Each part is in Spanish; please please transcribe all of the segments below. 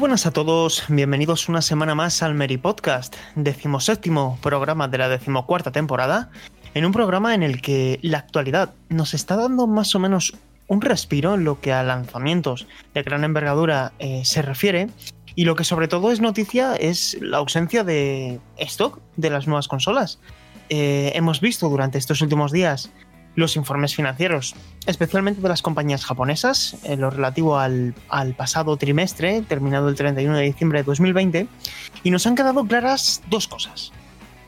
Buenas a todos. Bienvenidos una semana más al Mary Podcast, decimoséptimo programa de la decimocuarta temporada, en un programa en el que la actualidad nos está dando más o menos un respiro en lo que a lanzamientos de gran envergadura eh, se refiere. Y lo que sobre todo es noticia es la ausencia de stock de las nuevas consolas. Eh, hemos visto durante estos últimos días los informes financieros, especialmente de las compañías japonesas, en lo relativo al, al, pasado trimestre, terminado el 31 de diciembre de 2020, y nos han quedado claras dos cosas.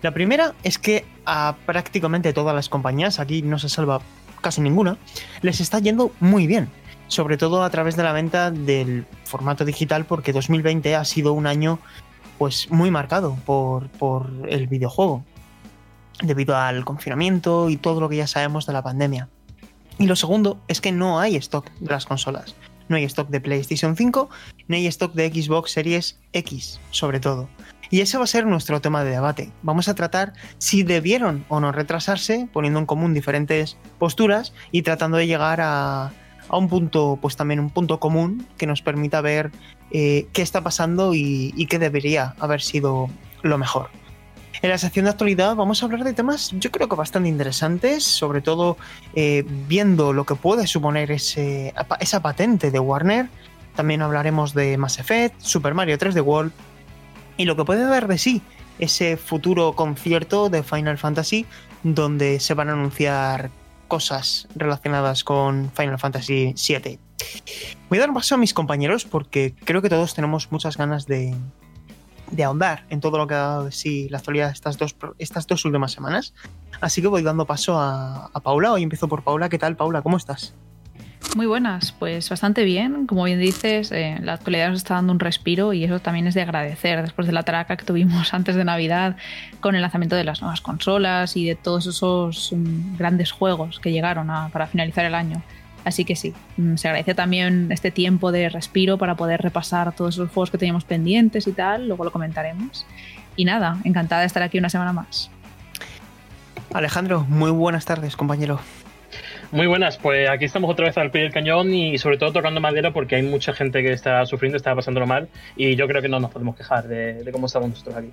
La primera es que a prácticamente todas las compañías, aquí no se salva casi ninguna, les está yendo muy bien, sobre todo a través de la venta del formato digital, porque 2020 ha sido un año pues muy marcado por, por el videojuego debido al confinamiento y todo lo que ya sabemos de la pandemia. Y lo segundo es que no hay stock de las consolas. No hay stock de PlayStation 5, no hay stock de Xbox Series X, sobre todo. Y ese va a ser nuestro tema de debate. Vamos a tratar si debieron o no retrasarse, poniendo en común diferentes posturas y tratando de llegar a, a un punto, pues también un punto común que nos permita ver eh, qué está pasando y, y qué debería haber sido lo mejor. En la sección de actualidad vamos a hablar de temas yo creo que bastante interesantes, sobre todo eh, viendo lo que puede suponer ese, esa patente de Warner. También hablaremos de Mass Effect, Super Mario 3D World y lo que puede dar de sí ese futuro concierto de Final Fantasy donde se van a anunciar cosas relacionadas con Final Fantasy VII. Voy a dar un paso a mis compañeros porque creo que todos tenemos muchas ganas de, de ahondar en todo lo que ha dado de sí la actualidad estas dos, estas dos últimas semanas. Así que voy dando paso a, a, Paula. Hoy empiezo por Paula. ¿Qué tal, Paula? ¿Cómo estás? Muy buenas, pues bastante bien. Como bien dices, eh, la actualidad nos está dando un respiro y eso también es de agradecer después de la traca que tuvimos antes de Navidad con el lanzamiento de las nuevas consolas y de todos esos um, grandes juegos que llegaron a, para finalizar el año. Así que sí, mm, se agradece también este tiempo de respiro para poder repasar todos esos juegos que teníamos pendientes y tal, luego lo comentaremos. Y nada, encantada de estar aquí una semana más. Alejandro, muy buenas tardes, compañero. Muy buenas, pues aquí estamos otra vez al pie del cañón y sobre todo tocando madera porque hay mucha gente que está sufriendo, está pasándolo mal y yo creo que no nos podemos quejar de, de cómo estamos nosotros aquí.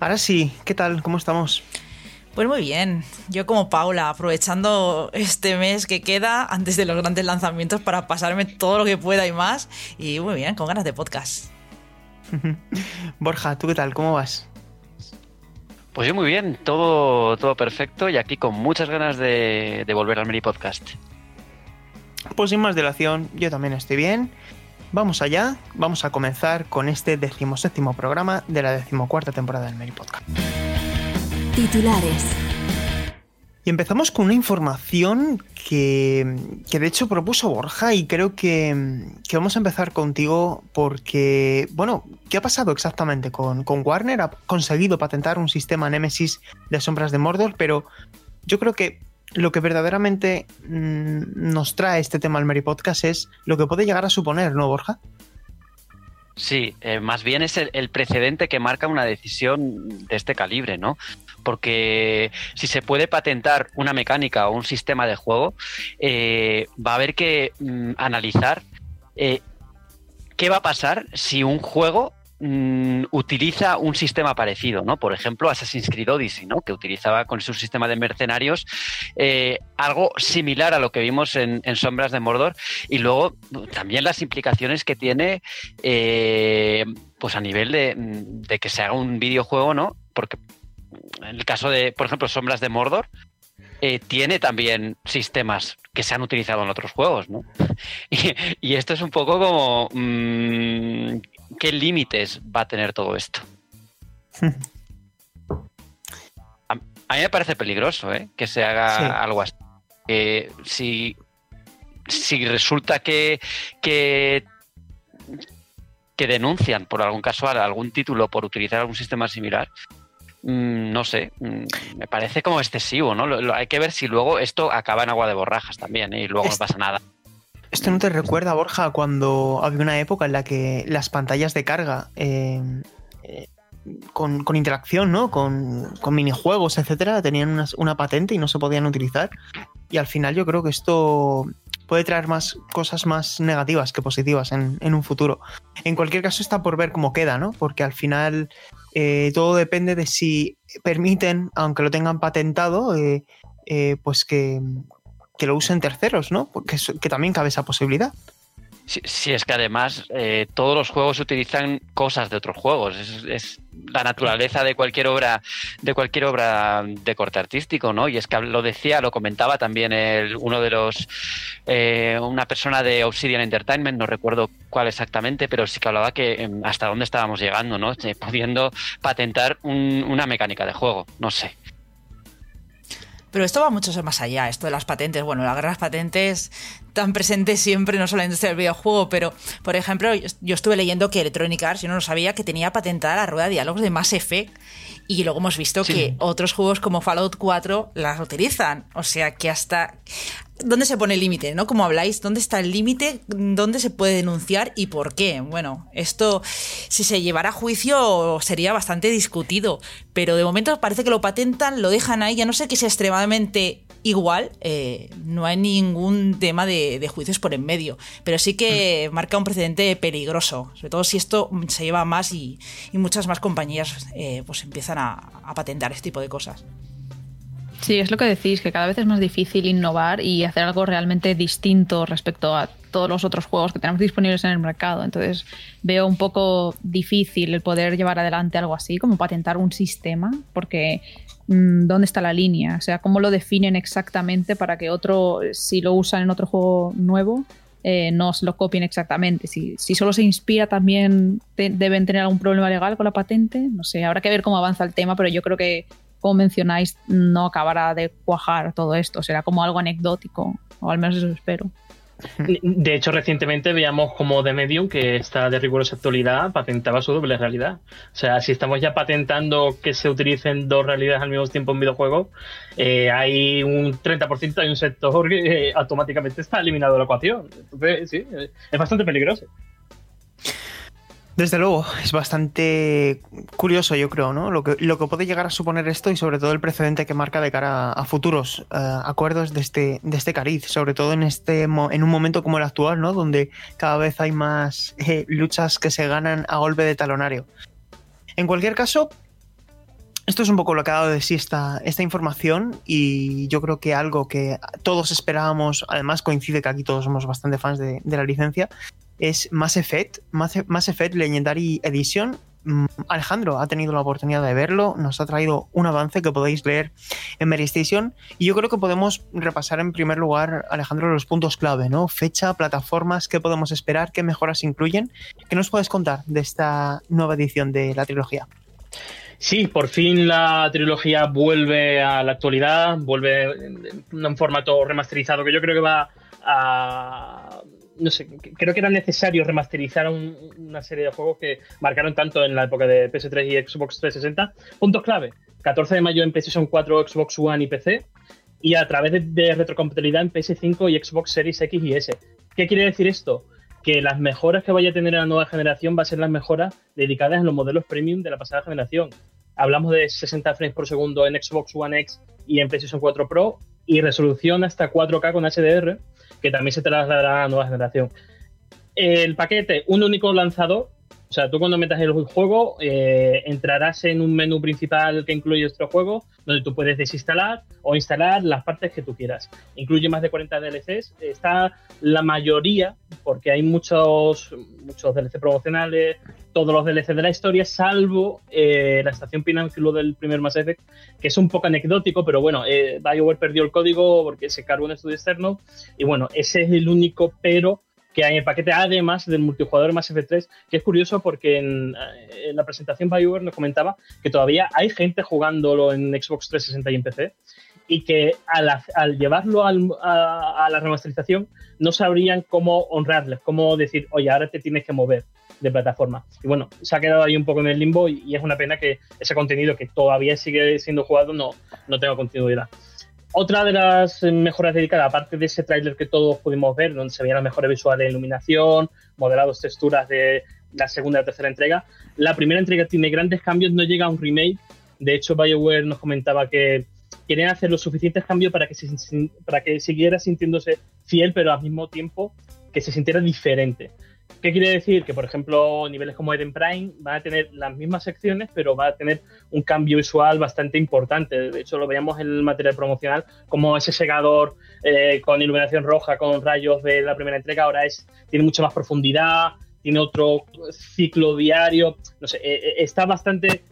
Ahora sí, ¿qué tal? ¿Cómo estamos? Pues muy bien, yo como Paula, aprovechando este mes que queda antes de los grandes lanzamientos para pasarme todo lo que pueda y más. Y muy bien, con ganas de podcast. Borja, ¿tú qué tal? ¿Cómo vas? Pues yo muy bien, todo, todo perfecto y aquí con muchas ganas de, de volver al Meri Podcast. Pues sin más dilación, yo también estoy bien. Vamos allá, vamos a comenzar con este decimoséptimo programa de la decimocuarta temporada del Meri Podcast. Titulares. Y empezamos con una información que, que, de hecho propuso Borja y creo que, que, vamos a empezar contigo porque, bueno, ¿qué ha pasado exactamente con, con, Warner? Ha conseguido patentar un sistema Nemesis de sombras de Mordor, pero yo creo que lo que verdaderamente mmm, nos trae este tema al Mary Podcast es lo que puede llegar a suponer, ¿no, Borja? Sí, eh, más bien es el, el, precedente que marca una decisión de este calibre, ¿no? Porque si se puede patentar una mecánica o un sistema de juego, eh, va a haber que mm, analizar eh, qué va a pasar si un juego mm, utiliza un sistema parecido, ¿no? Por ejemplo, Assassin's Creed Odyssey, ¿no? Que utilizaba con su sistema de mercenarios eh, algo similar a lo que vimos en, Sombras de Mordor y luego también las implicaciones que tiene, pues a nivel de, de, que se haga un videojuego, ¿no? Porque en el caso de, por ejemplo, Sombras de Mordor, eh, tiene también sistemas que se han utilizado en otros juegos, ¿no? Y, y esto es un poco como mmm, qué límites va a tener todo esto. A, a, mí me parece peligroso ¿eh? que se haga sí. algo así. Eh, si si resulta que, que que denuncian por algún caso algún título por utilizar algún sistema similar, mm, no sé, mm, me parece como excesivo, ¿no? hay que ver si luego esto acaba en agua de borrajas también ¿eh? y luego no pasa nada. ¿Esto no te recuerda, Borja, cuando había una época en la que las pantallas de carga eh, eh, con, interacción, ¿no? Con, minijuegos, etcétera, tenían una, patente y no se podían utilizar? Y al final yo creo que esto puede traer más cosas más negativas que positivas en, un futuro. En cualquier caso está por ver cómo queda, ¿no? Porque al final eh, todo depende de si permiten, aunque lo tengan patentado, eh, eh, pues que, lo usen terceros, ¿no? Porque que también cabe esa posibilidad. Si, es que además eh, todos los juegos utilizan cosas de otros juegos. Es, la naturaleza de cualquier obra, de cualquier obra de corte artístico, ¿no? Y es que lo decía, lo comentaba también el, uno de los eh, una persona de Obsidian Entertainment, no recuerdo cuál exactamente, pero sí que hablaba que em, hasta dónde estábamos llegando, ¿no? Eh, pudiendo patentar una mecánica de juego, no sé. Pero esto va mucho más allá, esto de las patentes. Bueno, las guerras patentes tan presentes siempre, no solo en la industria del videojuego, pero, por ejemplo, yo estuve leyendo que Electronic Arts, yo no lo sabía, que tenía patentada la rueda de diálogos de Mass Effect y luego hemos visto que otros juegos como Fallout 4 las utilizan. O sea que hasta... ¿Dónde se pone el límite? ¿No? Como habláis, ¿dónde está el límite? ¿Dónde se puede denunciar y por qué? Bueno, esto, si se llevara a juicio, sería bastante discutido. Pero de momento parece que lo patentan, lo dejan ahí, ya no sé que sea extremadamente igual, eh, no hay ningún tema de, juicios por en medio, pero sí que mm. marca un precedente peligroso, sobre todo si esto se lleva más y, muchas más compañías eh, pues empiezan a, a patentar este tipo de cosas. Sí, es lo que decís, que cada vez es más difícil innovar y hacer algo realmente distinto respecto a todos los otros juegos que tenemos disponibles en el mercado. Entonces veo un poco difícil el poder llevar adelante algo así, como patentar un sistema, porque Mm, dónde está la línea, o sea, cómo lo definen exactamente para que otro, si lo usan en otro juego nuevo, eh, no se lo copien exactamente. Si, si solo se inspira, también deben tener algún problema legal con la patente. No sé, habrá que ver cómo avanza el tema, pero yo creo que, como mencionáis, no acabará de cuajar todo esto. Será como algo anecdótico, o al menos eso espero. De hecho, recientemente veíamos como The Medium, que está de rigurosa actualidad, patentaba su doble realidad. O sea, si estamos ya patentando que se utilicen dos realidades al mismo tiempo en videojuegos, eh, hay un 30%, hay un sector que eh, automáticamente está eliminado de la ecuación. Entonces, sí, es bastante peligroso. Desde luego, es bastante curioso, yo creo, ¿no? Lo que, lo que puede llegar a suponer esto y sobre todo el precedente que marca de cara a, futuros eh, acuerdos de este, de este cariz, sobre todo en, este, en un momento como el actual, ¿no? Donde cada vez hay más eh, luchas que se ganan a golpe de talonario. En cualquier caso, esto es un poco lo que ha dado de sí esta, esta información y yo creo que algo que todos esperábamos, además coincide que aquí todos somos bastante fans de, de la licencia, es Mass Effect, Mass Effect Legendary Edition. Mm, Alejandro ha tenido la oportunidad de verlo, nos ha traído un avance que podéis leer en Mary Station y yo creo que podemos repasar en primer lugar, Alejandro, los puntos clave, ¿no? Fecha, plataformas, qué podemos esperar, qué mejoras incluyen. ¿Qué nos puedes contar de esta nueva edición de la trilogía? Sí, por fin la trilogía vuelve a la actualidad, vuelve en un formato remasterizado que yo creo que va a no sé, creo que era necesario remasterizar una serie de juegos que marcaron tanto en la época de PS3 y Xbox 360. Puntos clave: 14 de mayo en PlayStation 4, Xbox One y PC, y a través de, retrocompatibilidad en PS5 y Xbox Series X y S. ¿Qué quiere decir esto? Que las mejoras que vaya a tener la nueva generación va a ser las mejoras dedicadas a los modelos premium de la pasada generación. Hablamos de 60 frames por segundo en Xbox One X y en PlayStation 4 Pro y resolución hasta 4K con HDR que también se trasladará a la nueva generación. El paquete, un único lanzador, o sea, tú cuando metas el juego eh, entrarás en un menú principal que incluye este juego, donde tú puedes desinstalar o instalar las partes que tú quieras. Incluye más de 40 DLCs. Está la mayoría, porque hay muchos, muchos DLC promocionales, todos los DLC de la historia, salvo eh, la estación Pináculo del primer Mass Effect, que es un poco anecdótico, pero bueno, eh, BioWare perdió el código porque se cargó un estudio externo, y bueno, ese es el único pero que hay en el paquete, además del multijugador Mass Effect 3, que es curioso porque en, eh, en la presentación BioWare nos comentaba que todavía hay gente jugándolo en Xbox 360 y en PC, y que al, llevarlo a, la remasterización no sabrían cómo honrarles, cómo decir, oye, ahora te tienes que mover de plataforma. Y bueno, se ha quedado ahí un poco en el limbo y, es una pena que ese contenido que todavía sigue siendo jugado no, no tenga continuidad. Otra de las mejoras dedicadas, aparte de ese tráiler que todos pudimos ver, donde se veían las mejores visuales de iluminación, modelados texturas de la segunda y tercera entrega, la primera entrega tiene grandes cambios, no llega a un remake. De hecho, BioWare nos comentaba que querían hacer los suficientes cambios para que, para que siguiera sintiéndose fiel, pero al mismo tiempo que se sintiera diferente. ¿Qué quiere decir? Que, por ejemplo, niveles como Eden Prime van a tener las mismas secciones, pero va a tener un cambio visual bastante importante. De hecho, lo veíamos en el material promocional, como ese segador eh, con iluminación roja, con rayos de la primera entrega, ahora es, tiene mucha más profundidad, tiene otro ciclo diario. No sé, eh, eh, está bastante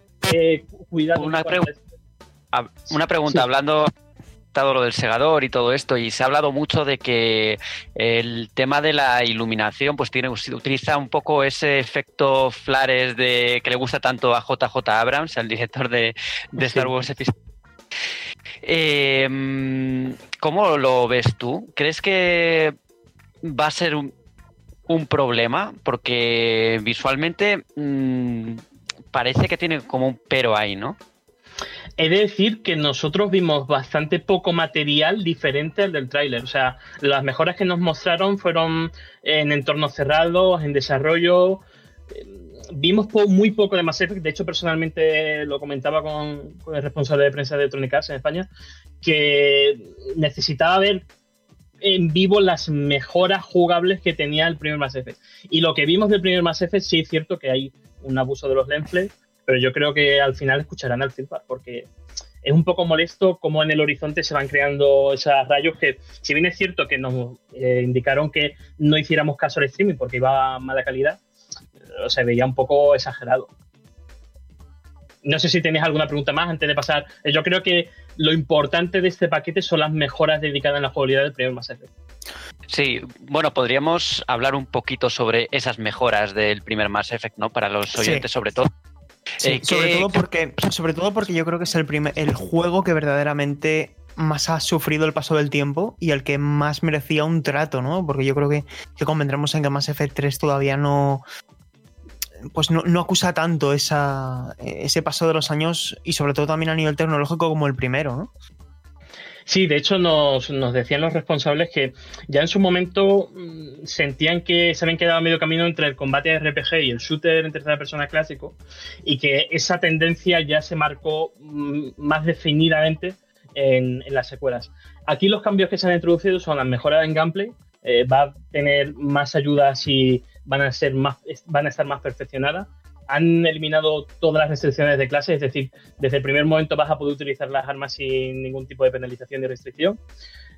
cuidado. Una, ah, una pregunta, hablando lo del segador y todo esto, y se ha hablado mucho de que el tema de la iluminación pues tiene, utiliza un poco ese efecto flares de que le gusta tanto a JJ Abrams, el director de, Star Wars eh, ¿Cómo lo ves tú? ¿Crees que va a ser un, problema? Porque visualmente mm, parece que tiene como un pero ahí, ¿no? He de decir que nosotros vimos bastante poco material diferente al del tráiler. O sea, las mejoras que nos mostraron fueron en entornos cerrados, en desarrollo. Vimos muy poco de Mass Effect. De hecho, personalmente lo comentaba con, el responsable de prensa de Electronic Arts en España, que necesitaba ver en vivo las mejoras jugables que tenía el primer Mass Effect. Y lo que vimos del primer Mass Effect, sí es cierto que hay un abuso de los lens pero yo creo que al final escucharán al feedback porque es un poco molesto cómo en el horizonte se van creando esos rayos que, si bien es cierto que nos eh, indicaron que no hiciéramos caso al streaming porque iba a mala calidad, se veía un poco exagerado. No sé si tenéis alguna pregunta más antes de pasar. Eh, yo creo que lo importante de este paquete son las mejoras dedicadas a la jugabilidad del primer Mass Effect. Sí, bueno, podríamos hablar un poquito sobre esas mejoras del primer Mass Effect, ¿no? Para los oyentes, sobre todo. Eh, sobre, todo porque, sobre todo porque yo creo que es el, primer, el juego que verdaderamente más ha sufrido el paso del tiempo y el que más merecía un trato, ¿no? Porque yo creo que, que convendremos en que Mass Effect 3 todavía no. Pues no, no, acusa tanto esa, ese paso de los años y sobre todo también a nivel tecnológico como el primero, ¿no? Sí, de hecho nos, decían los responsables que ya en su momento mm, sentían que se habían quedado a medio camino entre el combate RPG y el shooter en tercera persona clásico y que esa tendencia ya se marcó mm, más definidamente en, las secuelas. Aquí los cambios que se han introducido son las mejoras en gameplay, eh, va a tener más ayudas y van a ser más van a estar más perfeccionadas han eliminado todas las restricciones de clase, es decir, desde el primer momento vas a poder utilizar las armas sin ningún tipo de penalización ni restricción.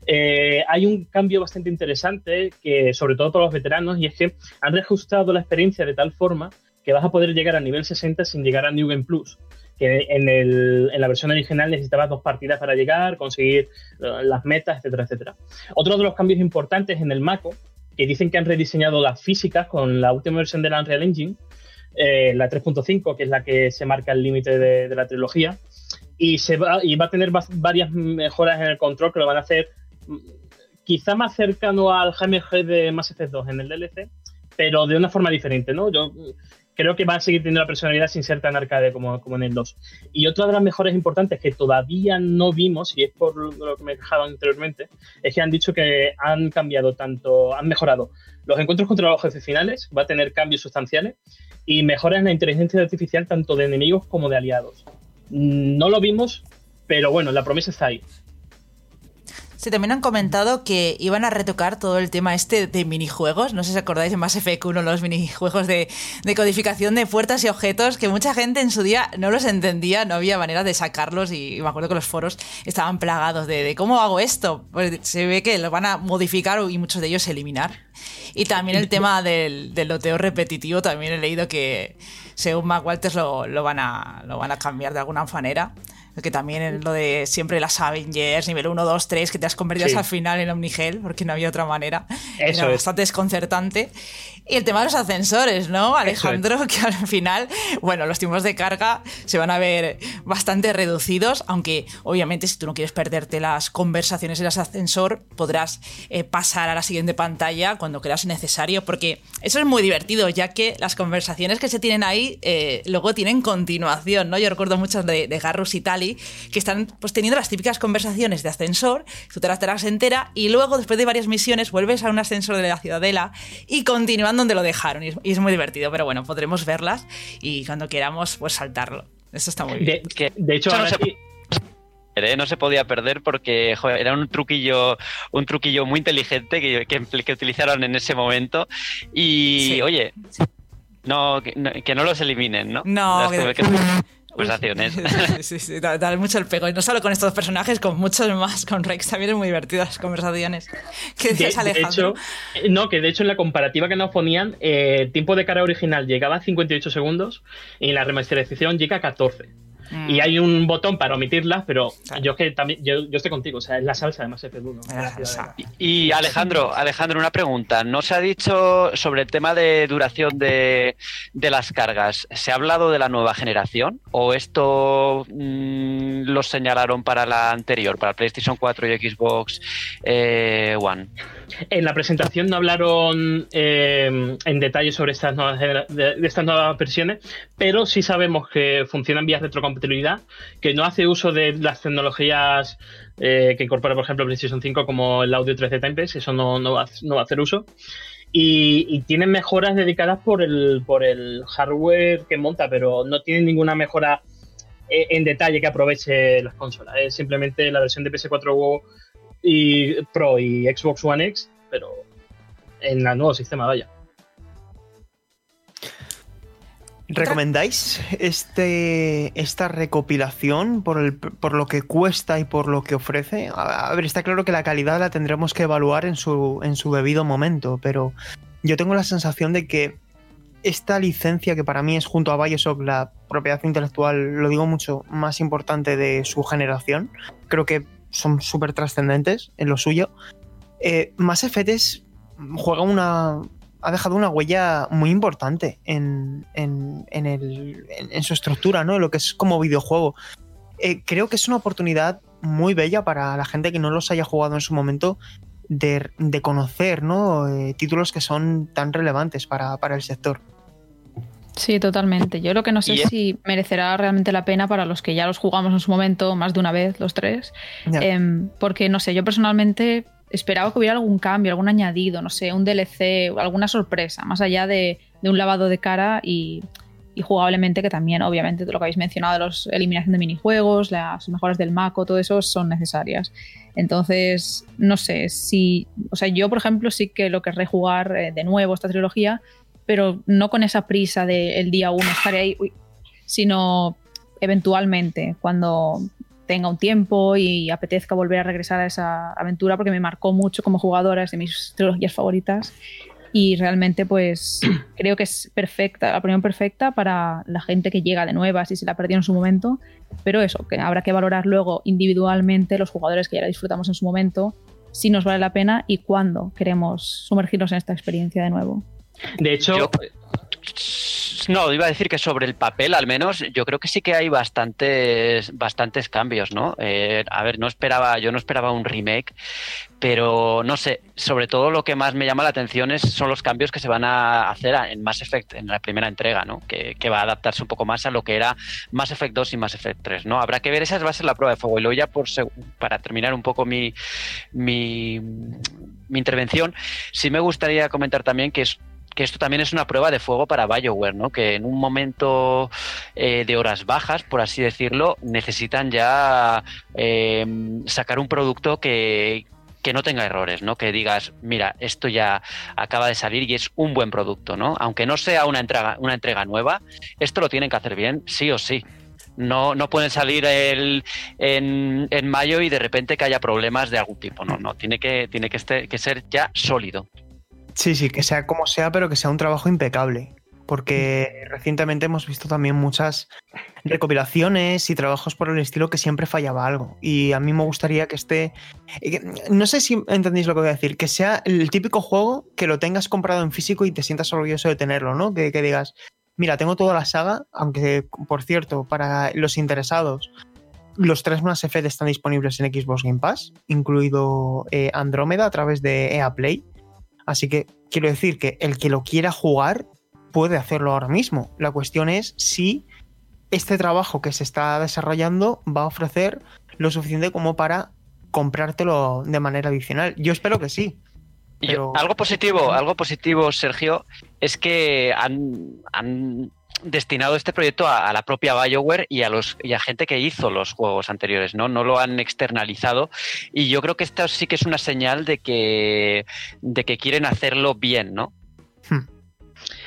Eh, hay un cambio bastante interesante, que sobre todo para los veteranos, y es que han reajustado la experiencia de tal forma que vas a poder llegar a nivel 60 sin llegar a New Game Plus. Que en, el, en la versión original necesitabas dos partidas para llegar, conseguir eh, las metas, etcétera, etcétera. Otro de los cambios importantes en el Mako, que dicen que han rediseñado las físicas con la última versión de la Unreal Engine, eh, la 3.5, que es la que se marca el límite de, la trilogía, y, se va, y va a tener varias mejoras en el control que lo van a hacer mm, quizá más cercano al GMG de Mass Effect 2 en el DLC, pero de una forma diferente, ¿no? Yo creo que va a seguir teniendo la personalidad sin ser tan arcade como, como en el 2. Y otra de las mejores importantes que todavía no vimos, y es por lo que me he dejado anteriormente, es que han dicho que han cambiado tanto, han mejorado los encuentros contra los jefes finales, va a tener cambios sustanciales, y mejoras en la inteligencia artificial tanto de enemigos como de aliados. No lo vimos, pero bueno, la promesa está ahí. Sí, también han comentado que iban a retocar todo el tema este de minijuegos. No sé si acordáis en Mass Effect 1 los minijuegos de, codificación de puertas y objetos, que mucha gente en su día no los entendía, no había manera de sacarlos y me acuerdo que los foros estaban plagados de, cómo hago esto. Pues se ve que lo van a modificar y muchos de ellos eliminar. Y también el tema del, loteo repetitivo, también he leído que según Mac Walters lo, van a, lo van a cambiar de alguna manera. Que también en lo de siempre las Avengers, nivel 1, 2, 3, que te has convertido Sí. al final en Omnigel, porque no había otra manera. Eso Era es. bastante desconcertante. Y el tema de los ascensores, ¿no, Alejandro? Que al final, bueno, los tiempos de carga se van a ver bastante reducidos, aunque obviamente si tú no quieres perderte las conversaciones en el ascensor, podrás eh, pasar a la siguiente pantalla cuando creas necesario, porque eso es muy divertido, ya que las conversaciones que se tienen ahí eh, luego tienen continuación, ¿no? Yo recuerdo muchas de, de Garrus y Tali que están pues teniendo las típicas conversaciones de ascensor, tú te las te las entera y luego después de varias misiones vuelves a un ascensor de la ciudadela y continúan donde lo dejaron y es, y es muy divertido, pero bueno, podremos verlas y cuando queramos pues saltarlo. Eso está muy bien. De, Que- de hecho, Eso no ahora se- sí- ¿eh? no se podía perder porque joder, era un truquillo un truquillo muy inteligente que, que- que utilizaron en ese momento y Sí. oye no que, no que no los eliminen no No, que- conversaciones Sí, sí, sí, da, da mucho el pego. Y no solo con estos personajes, con muchos más. Con Rex también es muy divertido las conversaciones. ¿Qué de, decías, de Alejandro? hecho, eh, no, que de hecho en la comparativa que nos ponían, eh, el tiempo de carga original llegaba a 58 segundos y en la remasterización llega a 14. Mm. Y hay un botón para omitirlas, pero Claro. yo es que también, yo, yo estoy contigo, o sea, es la salsa de Mass Effect 1. Era la la ciudadela. salsa. y Alejandro Alejandro una pregunta no se ha dicho sobre el tema de duración de, de las cargas se ha hablado de la nueva generación o esto mm, lo señalaron para la anterior para PlayStation 4 y Xbox eh, One En la presentación no hablaron eh, en detalle sobre estas nuevas, genera- de, de estas nuevas versiones, pero sí sabemos que funcionan vía que no hace uso de las tecnologías eh, que incorpora, por ejemplo, PlayStation 5 como el audio 3D Timepiece, eso no, no, va, no va a hacer uso. Y, y tienen mejoras dedicadas por el, por el hardware que monta, pero no tienen ninguna mejora eh, en detalle que aproveche las consolas. Es simplemente la versión de PS4 y Pro y Xbox One X, pero en el nuevo sistema, vaya. ¿Recomendáis este, esta recopilación por, el, por lo que cuesta y por lo que ofrece? A, ver, está claro que la calidad la tendremos que evaluar en su, en su debido momento, pero yo tengo la sensación de que esta licencia, que para mí es junto a Bioshock la propiedad intelectual, lo digo mucho, más importante de su generación, creo que son súper trascendentes en lo suyo. Eh, Mass Effect es- juega una, ha dejado una huella muy importante en, en- en el- en- en su estructura, ¿no? En lo que es como videojuego. Eh, creo que es una oportunidad muy bella para la gente que no los haya jugado en su momento de, de conocer, ¿no? Eh, títulos que son tan relevantes para, para el sector. Sí, totalmente. Yo lo que no sé Y es es- si merecerá realmente la pena para los que ya los jugamos en su momento, más de una vez, los tres. Em, porque, no sé, yo personalmente esperaba que hubiera algún cambio, algún añadido, no sé, un DLC, alguna sorpresa, más allá de, de un lavado de cara y, jugablemente, que también, obviamente, lo que habéis mencionado, la eliminación de minijuegos, las mejoras del Mako, todo eso son necesarias. Entonces, no sé, si. O sea, yo, por ejemplo, sí que lo querré jugar eh, de nuevo esta trilogía, pero no con esa prisa de el día uno estaré ahí, sino eventualmente, cuando tenga un tiempo y apetezca volver a regresar a esa aventura, porque me marcó mucho como jugadora, es de mis trilogías favoritas. Y realmente, pues creo que es perfecta, la opinión perfecta para la gente que llega de nuevas y se la perdió en su momento. Pero eso, que habrá que valorar luego individualmente los jugadores que ya la disfrutamos en su momento, si nos vale la pena y cuándo queremos sumergirnos en esta experiencia de nuevo. De hecho, Yo- No, iba a decir que sobre el papel, al menos, yo creo que sí que hay bastantes, bastantes cambios, ¿no? Eh, a ver, no esperaba, yo no esperaba un remake, pero no sé, sobre todo lo que más me llama la atención es, son los cambios que se van a hacer en Mass Effect, en la primera entrega, ¿no? Que, que va a adaptarse un poco más a lo que era Mass Effect 2 y Mass Effect 3, ¿no? Habrá que ver, esa va a ser la prueba de fuego. Y luego ya por para terminar un poco mi, mi, mi intervención, sí me gustaría comentar también que es que esto también es una prueba de fuego para BioWare, ¿no? Que en un momento eh, de horas bajas, por así decirlo, necesitan ya eh, sacar un producto que, que no tenga errores, ¿no? Que digas, mira, esto ya acaba de salir y es un buen producto, ¿no? Aunque no sea una entrega, una entrega nueva, esto lo tienen que hacer bien, sí o sí. No, no pueden salir el, en, en mayo y de repente que haya problemas de algún tipo. No, no, tiene que, tiene que, este- que ser ya sólido. Sí, sí, que sea como sea, pero que sea un trabajo impecable. porque recientemente hemos visto también muchas recopilaciones y trabajos por el estilo que siempre fallaba algo. Y a mí me gustaría que esté, eh, no sé si entendéis lo que voy a decir, que sea el típico juego que lo tengas comprado en físico y te sientas orgulloso de tenerlo, ¿no? Que, digas, mira, tengo toda la saga, aunque por cierto, para los interesados, los tres Mass Effect están disponibles en Xbox Game Pass, incluido eh, Andrómeda a través de EA Play. Así que quiero decir que el que lo quiera jugar puede hacerlo ahora mismo. La cuestión es si este trabajo que se está desarrollando va a ofrecer lo suficiente como para comprártelo de manera adicional. Yo espero que sí. Pero... algo positivo, algo positivo, Sergio, es que han, han destinado este proyecto a, a, la propia BioWare y a los y a gente que hizo los juegos anteriores, ¿no? No lo han externalizado. Y yo creo que esto sí que es una señal de que, de que quieren hacerlo bien, ¿no? Hmm.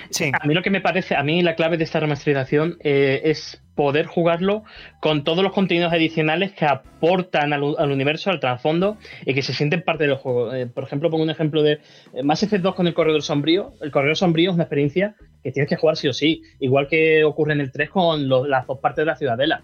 Sí. A mí lo que me parece, a mí la clave de esta remasterización eh, es poder jugarlo con todos los contenidos adicionales que aportan al, al, universo, al trasfondo y que se sienten parte del juego. Eh, por ejemplo, pongo un ejemplo de eh, Mass Effect 2 con el Corredor Sombrío. El Corredor Sombrío es una experiencia que tienes que jugar sí o sí, igual que ocurre en el 3 con las dos partes de la Ciudadela.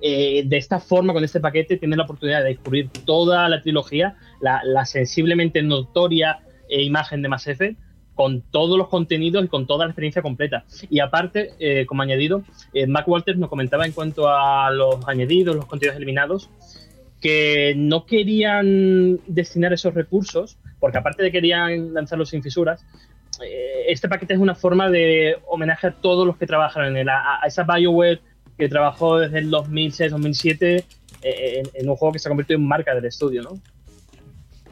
Eh, de esta forma, con este paquete, tienes la oportunidad de descubrir toda la trilogía, la, la sensiblemente notoria imagen de Mass Effect con todos los contenidos y con toda la experiencia completa. Y aparte, eh, como añadido, eh, Mac Walters nos comentaba en cuanto a los añadidos, los contenidos eliminados, que no querían destinar esos recursos, porque aparte de querían lanzarlos sin fisuras, eh, este paquete es una forma de homenaje a todos los que trabajaron en él, a, a esa BioWare que trabajó desde el 2006-2007 en, en, un juego que se ha convertido en marca del estudio, ¿no?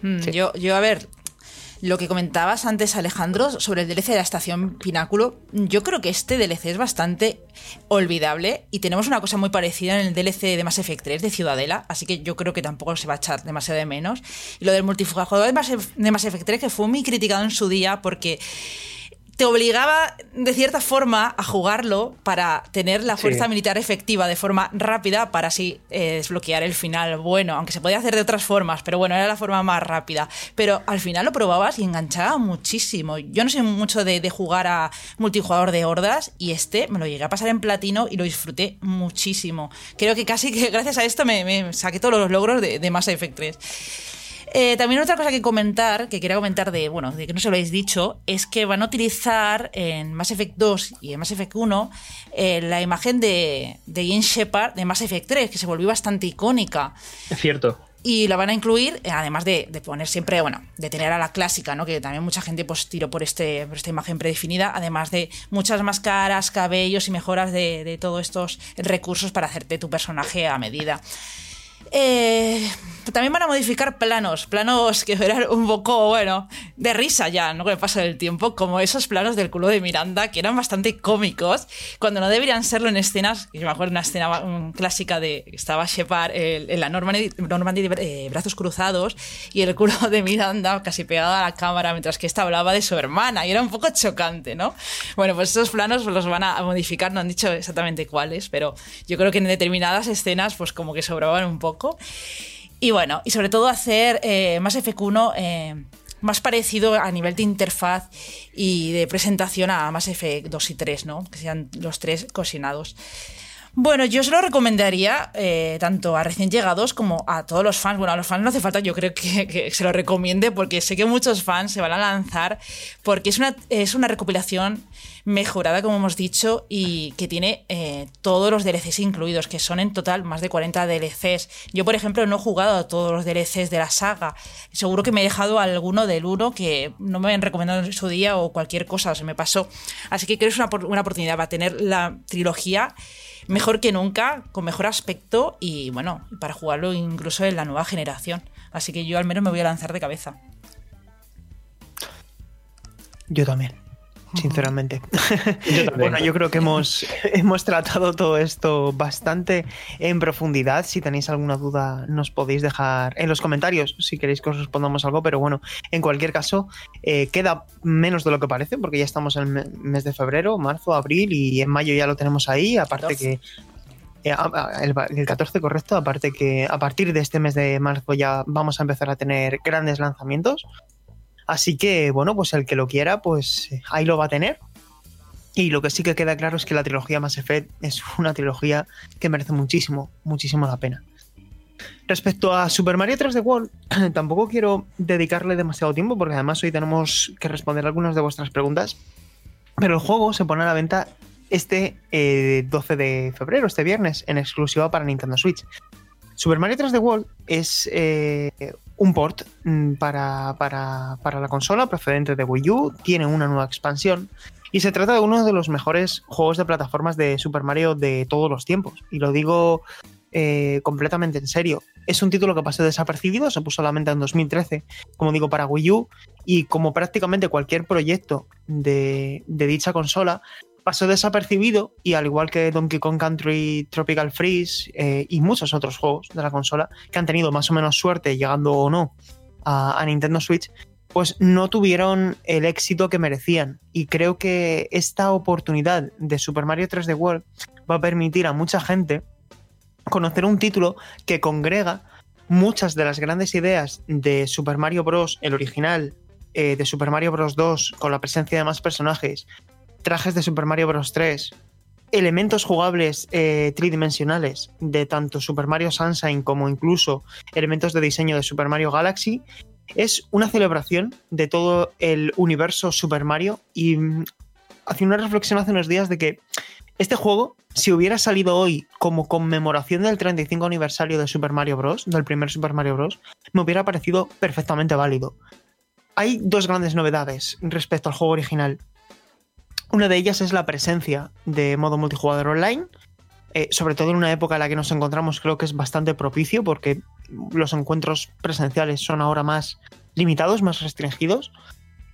Mm, sí. Yo, yo, a ver, lo que comentabas antes, Alejandro, sobre el DLC de la estación Pináculo, yo creo que este DLC es bastante olvidable y tenemos una cosa muy parecida en el DLC de Mass Effect 3 de Ciudadela, así que yo creo que tampoco se va a echar demasiado de menos. Y lo del multijugador de Mass, Effect 3, que fue muy criticado en su día porque te obligaba de cierta forma a jugarlo para tener la fuerza sí. militar efectiva de forma rápida para así eh, desbloquear el final bueno, aunque se podía hacer de otras formas, pero bueno, era la forma más rápida. Pero al final lo probabas y enganchaba muchísimo. Yo no soy mucho de, de jugar a multijugador de hordas y este me lo llegué a pasar en platino y lo disfruté muchísimo. Creo que casi que gracias a esto me, me saqué todos los logros de, de Mass Effect 3. Eh, también otra cosa que comentar, que quería comentar de, bueno, de que no se lo habéis dicho, es que van a utilizar en Mass Effect 2 y en Mass Effect 1 eh, la imagen de, de Ian Shepard de Mass Effect 3, que se volvió bastante icónica. Es cierto. Y la van a incluir, además de, de, poner siempre, bueno, de tener a la clásica, ¿no? Que también mucha gente pues tiró por, este, por esta imagen predefinida, además de muchas más caras, cabellos y mejoras de, de todos estos recursos para hacerte tu personaje a medida. Eh, también van a modificar planos, planos que eran un poco, bueno, de risa ya, ¿no? Con el paso del tiempo, como esos planos del culo de Miranda, que eran bastante cómicos, cuando no deberían serlo en escenas, yo me acuerdo una escena um, clásica de estaba Shepard eh, en la Normandy, Normandy eh, brazos cruzados y el culo de Miranda casi pegado a la cámara mientras que esta hablaba de su hermana y era un poco chocante, ¿no? Bueno, pues esos planos los van a modificar, no han dicho exactamente cuáles, pero yo creo que en determinadas escenas pues como que sobraban un poco poco. Y bueno, y sobre todo hacer eh, Mass Effect 1 eh, más parecido a nivel de interfaz y de presentación a Mass Effect 2 y 3, ¿no? Que sean los tres cocinados. Bueno, yo se lo recomendaría eh, tanto a recién llegados como a todos los fans. Bueno, a los fans no hace falta, yo creo que, se lo recomiende porque sé que muchos fans se van a lanzar porque es una, es una recopilación mejorada, como hemos dicho, y que tiene eh, todos los DLCs incluidos, que son en total más de 40 DLCs. Yo, por ejemplo, no he jugado a todos los DLCs de la saga. Seguro que me he dejado alguno del 1 que no me habían recomendado en su día o cualquier cosa, se me pasó. Así que creo que es una, una oportunidad para tener la trilogía mejor que nunca, con mejor aspecto y bueno, para jugarlo incluso en la nueva generación. Así que yo al menos me voy a lanzar de cabeza. Yo también sinceramente. Yo bueno, yo creo que hemos, hemos tratado todo esto bastante en profundidad. Si tenéis alguna duda, nos podéis dejar en los comentarios si queréis que os respondamos algo. Pero bueno, en cualquier caso, eh, queda menos de lo que parece, porque ya estamos en el mes de febrero, marzo, abril y en mayo ya lo tenemos ahí. Aparte que eh, el, el, 14 correcto, aparte que a partir de este mes de marzo ya vamos a empezar a tener grandes lanzamientos. Así que, bueno, pues el que lo quiera, pues ahí lo va a tener. Y lo que sí que queda claro es que la trilogía Mass Effect es una trilogía que merece muchísimo, muchísimo la pena. Respecto a Super Mario 3D World, tampoco quiero dedicarle demasiado tiempo porque además hoy tenemos que responder algunas de vuestras preguntas. Pero el juego se pone a la venta este eh, 12 de febrero, este viernes, en exclusiva para Nintendo Switch. Super Mario 3D World es eh, un port mm, para, para, para, la consola procedente de Wii U, tiene una nueva expansión y se trata de uno de los mejores juegos de plataformas de Super Mario de todos los tiempos. Y lo digo eh, completamente en serio. Es un título que pasó desapercibido, se puso a la venta en 2013, como digo, para Wii U, y como prácticamente cualquier proyecto de, de dicha consola, pasó desapercibido y al igual que Donkey Kong Country Tropical Freeze eh, y muchos otros juegos de la consola que han tenido más o menos suerte llegando o no a, Nintendo Switch, pues no tuvieron el éxito que merecían. Y creo que esta oportunidad de Super Mario 3D World va a permitir a mucha gente conocer un título que congrega muchas de las grandes ideas de Super Mario Bros. el original, eh, de Super Mario Bros. 2, con la presencia de más personajes, trajes de Super Mario Bros. 3, elementos jugables eh, tridimensionales de tanto Super Mario Sunshine como incluso elementos de diseño de Super Mario Galaxy, es una celebración de todo el universo Super Mario y mm, hace una reflexión hace unos días de que este juego, si hubiera salido hoy como conmemoración del 35 aniversario de Super Mario Bros., del primer Super Mario Bros., me hubiera parecido perfectamente válido. Hay dos grandes novedades respecto al juego original. Una de ellas es la presencia de modo multijugador online, eh, sobre todo en una época en la que nos encontramos creo que es bastante propicio porque los encuentros presenciales son ahora más limitados, más restringidos.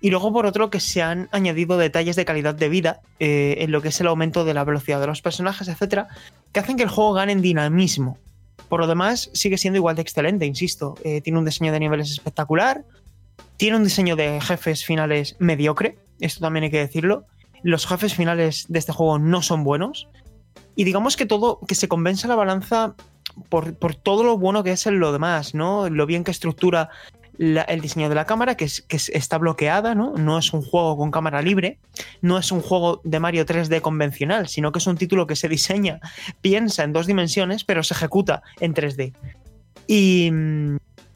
Y luego, por otro, que se han añadido detalles de calidad de vida eh, en lo que es el aumento de la velocidad de los personajes, etcétera, que hacen que el juego gane en dinamismo. Por lo demás, sigue siendo igual de excelente, insisto. Eh, tiene un diseño de niveles espectacular, tiene un diseño de jefes finales mediocre, esto también hay que decirlo. Los jefes finales de este juego no son buenos. Y digamos que todo, que se convence la balanza por, por, todo lo bueno que es en lo demás, ¿no? Lo bien que estructura el diseño de la cámara, que, es, que es, está bloqueada, ¿no? No es un juego con cámara libre, no es un juego de Mario 3D convencional, sino que es un título que se diseña, piensa en dos dimensiones, pero se ejecuta en 3D. Y,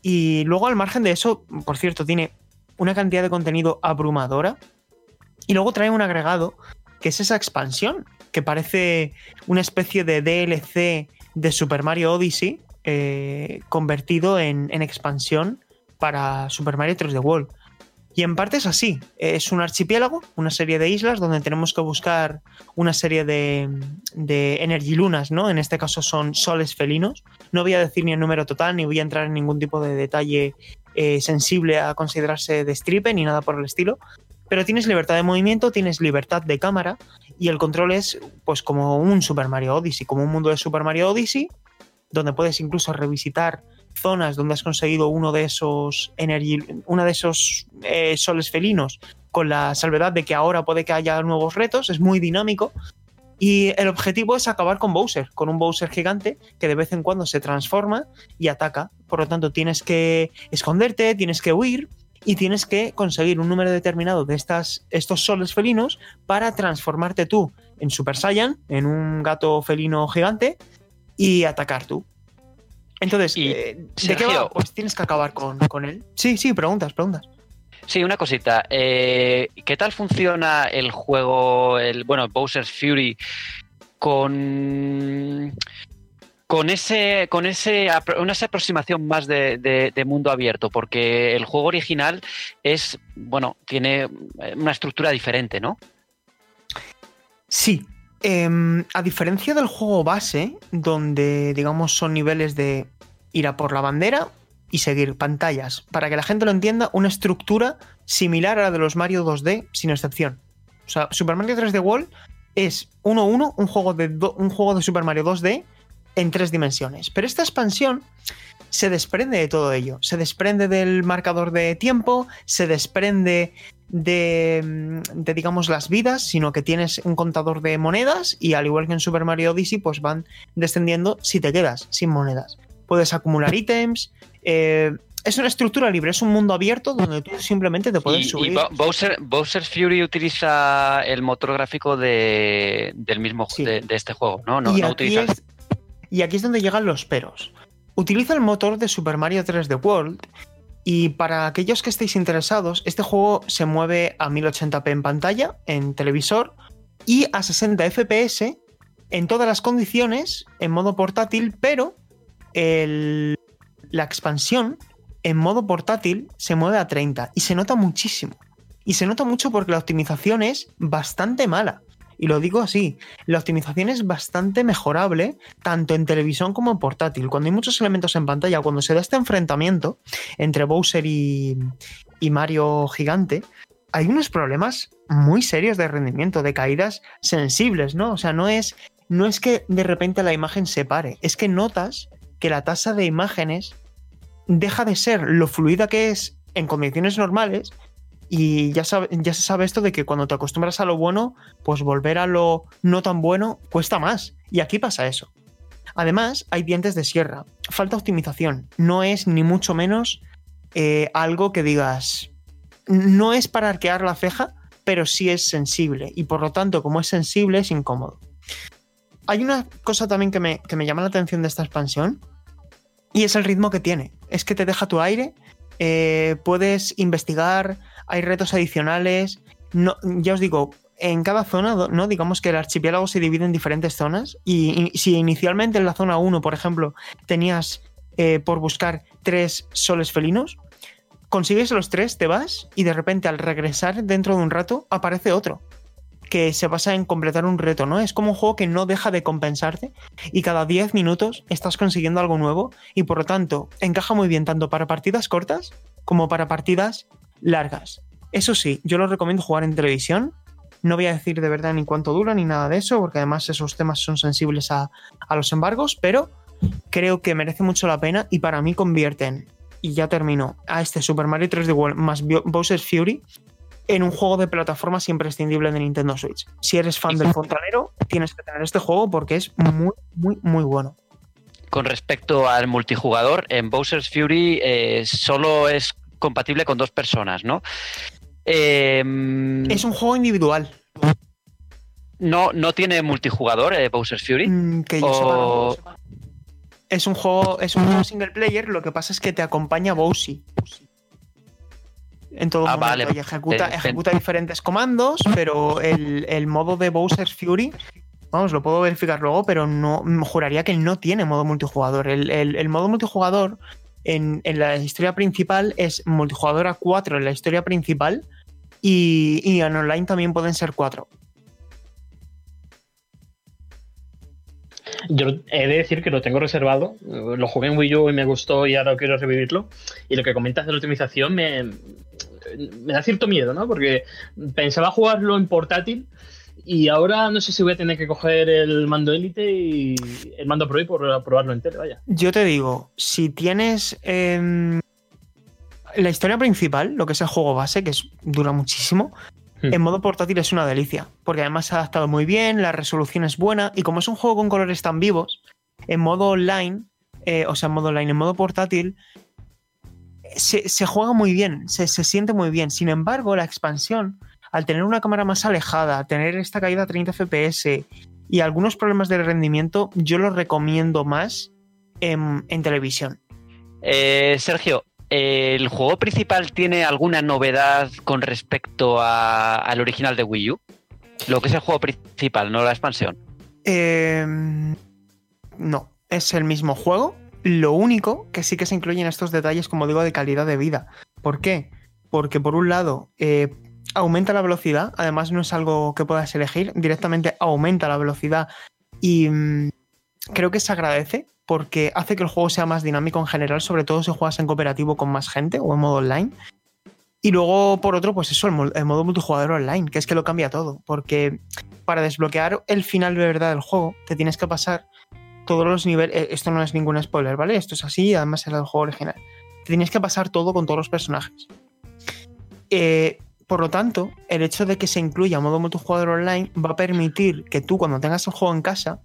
y luego, al margen de eso, por cierto, tiene una cantidad de contenido abrumadora. Y luego trae un agregado que es esa expansión, que parece una especie de DLC de Super Mario Odyssey eh, convertido en, expansión para Super Mario 3D World. Y en parte es así, es un archipiélago, una serie de islas donde tenemos que buscar una serie de, de energy lunas, ¿no? En este caso son soles felinos. No voy a decir ni el número total, ni voy a entrar en ningún tipo de detalle eh, sensible a considerarse de stripe ni nada por el estilo, pero tienes libertad de movimiento, tienes libertad de cámara y el control es pues como un Super Mario Odyssey, como un mundo de Super Mario Odyssey, donde puedes incluso revisitar zonas donde has conseguido uno de esos energy, uno de esos eh, soles felinos, con la salvedad de que ahora puede que haya nuevos retos, es muy dinámico. Y el objetivo es acabar con Bowser, con un Bowser gigante que de vez en cuando se transforma y ataca. Por lo tanto, tienes que esconderte, tienes que huir, y tienes que conseguir un número determinado de estas, estos soles felinos para transformarte tú en Super Saiyan, en un gato felino gigante, y atacar tú. Entonces, Y, eh, ¿de qué va? Pues tienes que acabar con, con él. Sí, sí, preguntas, preguntas. Sí, una cosita. Eh, ¿Qué tal funciona el juego, el bueno, Bowser's Fury, con con ese, con ese una esa aproximación más de, mundo abierto? Porque el juego original es, bueno, tiene eh, una estructura diferente, ¿no? Sí. em, a diferencia del juego base, donde digamos son niveles de ir a por la bandera y seguir pantallas, para que la gente lo entienda, una estructura similar a la de los Mario 2D, sin excepción. O sea, Super Mario 3D World es 1-1, un, juego de un juego de Super Mario 2D en tres dimensiones. Pero esta expansión se desprende de todo ello. Se desprende del marcador de tiempo, se desprende de, mm, de, digamos, las vidas, sino que tienes un contador de monedas y al igual que en Super Mario Odyssey, pues van descendiendo si te quedas sin monedas. Puedes acumular ítems, eh, es una estructura libre, es un mundo abierto donde tú simplemente te puedes Y, y subir. Bo- Bowser, Fury utiliza el motor gráfico de, del mismo Sí. de, de este juego, ¿no? No, y, no aquí utiliza. es, y aquí es donde llegan los peros. Utiliza el motor de Super Mario 3D World y para aquellos que estéis interesados, este juego se mueve a 1080p en pantalla, en televisor y a 60 FPS en todas las condiciones, en modo portátil, pero la expansión en modo portátil se mueve a 30 y se nota muchísimo. Y se nota mucho porque la optimización es bastante mala. Y lo digo así, la optimización es bastante mejorable tanto en televisión como en portátil. Cuando hay muchos elementos en pantalla, cuando se da este enfrentamiento entre Bowser y, Mario gigante, hay unos problemas muy serios de rendimiento, de caídas sensibles, ¿no? O sea, no es, no es que de repente la imagen se pare, es que notas que la tasa de imágenes deja de ser lo fluida que es en condiciones normales y ya, se sabe esto de que cuando te acostumbras a lo bueno, pues volver a lo no tan bueno cuesta más. Y aquí pasa eso. Además, hay dientes de sierra. Falta optimización. No es ni mucho menos eh, algo que digas. No es para arquear la ceja, pero sí es sensible. Y por lo tanto, como es sensible, es incómodo. Hay una cosa también que me, que me llama la atención de esta expansión. Y es el ritmo que tiene. Es que te deja tu aire. eh, puedes investigar. Hay retos adicionales. No, ya os digo, en cada zona, ¿no? Digamos que el archipiélago se divide en diferentes zonas. Y, si inicialmente en la zona 1, por ejemplo, tenías eh, por buscar tres soles felinos, consigues los tres, te vas y de repente al regresar dentro de un rato aparece otro. Que se basa en completar un reto, ¿no? Es como un juego que no deja de compensarte y cada 10 minutos estás consiguiendo algo nuevo y por lo tanto encaja muy bien tanto para partidas cortas como para partidas largas. Eso sí, yo lo recomiendo jugar en televisión. No voy a decir de verdad ni cuánto dura ni nada de eso, porque además esos temas son sensibles a, a los embargos, pero creo que merece mucho la pena y para mí convierten, y ya termino, a este Super Mario 3D World más Bowser's Fury en un juego de plataformas imprescindible de Nintendo Switch. Si eres fan del fontanero, tienes que tener este juego porque es muy, muy, muy bueno. Con respecto al multijugador, en Bowser's Fury eh, solo es compatible con dos personas, ¿no? Eh, Es un juego individual. no, no tiene multijugador eh, Bowser's Fury. Mm, que yo sepa, O-. Es un juego, es un juego single player, lo que pasa es que te acompaña Bowsy. En todo Ah, momento. vale. Y ejecuta, ejecuta diferentes comandos, pero el, el modo de Bowser's Fury, vamos, lo puedo verificar luego, pero no juraría que no tiene modo multijugador. El, el- el modo multijugador en, la historia principal es multijugador a 4 en la historia principal y, y en online también pueden ser 4. Yo he de decir que lo tengo reservado. Lo jugué en Wii U y me gustó y ahora quiero revivirlo. Y lo que comentas de la optimización me, me da cierto miedo, ¿no? Porque pensaba jugarlo en portátil y ahora no sé si voy a tener que coger el mando Elite y el mando Pro y por probarlo en tele, vaya. Yo te digo, si tienes em, la historia principal, lo que es el juego base, que es, dura muchísimo, Hmm. en modo portátil es una delicia, porque además se ha adaptado muy bien, la resolución es buena, y como es un juego con colores tan vivos, en modo online, eh, o sea, en modo online, en modo portátil, se, se juega muy bien, se, se siente muy bien. Sin embargo, la expansión, al tener una cámara más alejada, tener esta caída a 30 FPS y algunos problemas de rendimiento, yo lo recomiendo más en, en televisión. Eh, Sergio, ¿el juego principal tiene alguna novedad con respecto a- al original de Wii U? Lo que es el juego principal, no la expansión. Eh, no, es el mismo juego. Lo único que sí que se incluyen estos detalles, como digo, de calidad de vida. ¿Por qué? Porque por un lado eh, aumenta la velocidad, además no es algo que puedas elegir, directamente aumenta la velocidad y mm, creo que se agradece porque hace que el juego sea más dinámico en general, sobre todo si juegas en cooperativo con más gente o en modo online. Y luego, por otro, pues eso, el, el modo multijugador online, que es que lo cambia todo. Porque para desbloquear el final de verdad del juego, te tienes que pasar todos los niveles. eh, Esto no es ningún spoiler, ¿vale? Esto es así, además era del juego original. Te tienes que pasar todo con todos los personajes. Eh, por lo tanto, el hecho de que se incluya modo multijugador online va a permitir que tú, cuando tengas el juego en casa,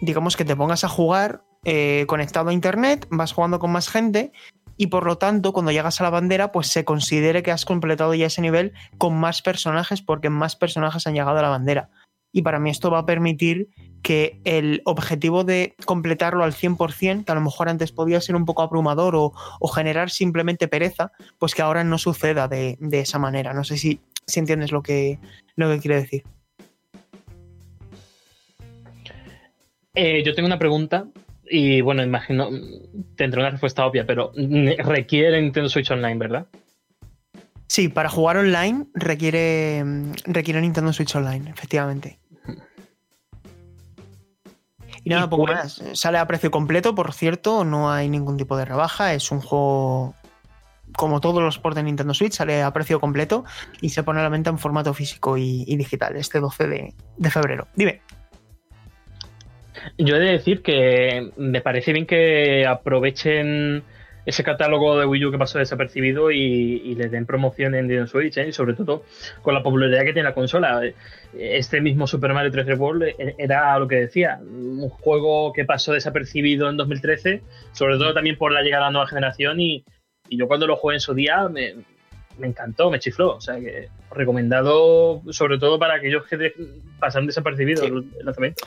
digamos que te pongas a jugar eh, conectado a internet, vas jugando con más gente y por lo tanto cuando llegas a la bandera pues se considere que has completado ya ese nivel con más personajes porque más personajes han llegado a la bandera. Y para mí esto va a permitir que el objetivo de completarlo al 100%, que a lo mejor antes podía ser un poco abrumador o, o generar simplemente pereza, pues que ahora no suceda de, de esa manera. No sé si, si entiendes lo que, lo que quiere decir. Eh, yo tengo una pregunta y bueno, imagino, tendré una respuesta obvia, pero requiere Nintendo Switch Online, ¿verdad? Sí, para jugar online requiere, requiere Nintendo Switch Online, efectivamente. Y nada, Y poco pues- más. Sale a precio completo, por cierto, no hay ningún tipo de rebaja. Es un juego, como todos los ports de Nintendo Switch, sale a precio completo y se pone a la venta en formato físico y, y digital este 12 de, de febrero. Dime. Yo he de decir que me parece bien que aprovechen ese catálogo de Wii U que pasó desapercibido y, y le den promoción en Nintendo Switch, ¿eh? y sobre todo con la popularidad que tiene la consola. Este mismo Super Mario 3D World era lo que decía, un juego que pasó desapercibido en 2013, sobre todo también por la llegada a la nueva generación y, y yo cuando lo jugué en su día me, me encantó, me chifló, o sea que recomendado sobre todo para aquellos que pasan desapercibidos el lanzamiento.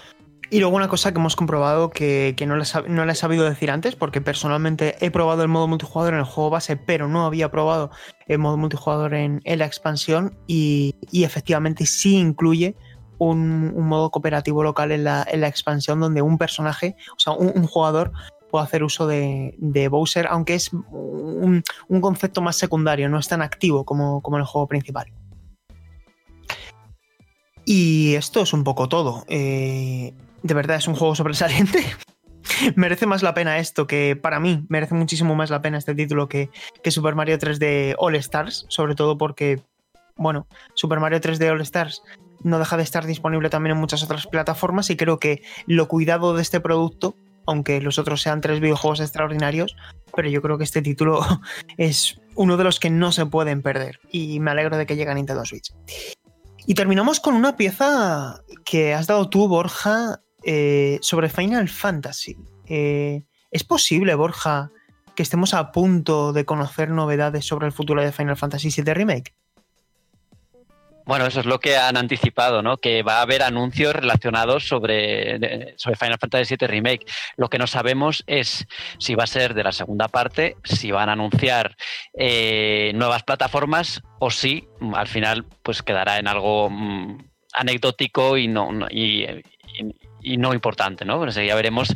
Y luego una cosa que hemos comprobado que, que no, les, no he sabido decir antes, porque personalmente he probado el modo multijugador en el juego base, pero no había probado el modo multijugador en, la expansión y, y efectivamente sí incluye un, un modo cooperativo local en la, en la expansión donde un personaje, o sea, un, un jugador puede hacer uso de, de Bowser, aunque es un, un concepto más secundario, no es tan activo como, como en el juego principal. Y esto es un poco todo. Eh, de verdad es un juego sobresaliente. merece más la pena esto que para mí, merece muchísimo más la pena este título que, que Super Mario 3D All Stars, sobre todo porque, bueno, Super Mario 3D All Stars no deja de estar disponible también en muchas otras plataformas y creo que lo cuidado de este producto, aunque los otros sean tres videojuegos extraordinarios, pero yo creo que este título es uno de los que no se pueden perder y me alegro de que llegue a Nintendo Switch. Y terminamos con una pieza que has dado tú, Borja, eh, sobre Final Fantasy. Eh, ¿Es posible, Borja, que estemos a punto de conocer novedades sobre el futuro de Final Fantasy VII Remake? Bueno, eso es lo que han anticipado, ¿no? Que va a haber anuncios relacionados sobre, sobre Final Fantasy VII Remake. Lo que no sabemos es si va a ser de la segunda parte, si van a anunciar eh, nuevas plataformas o si al final pues quedará en algo mm, anecdótico y no, y no importante, ¿no? Pues ya veremos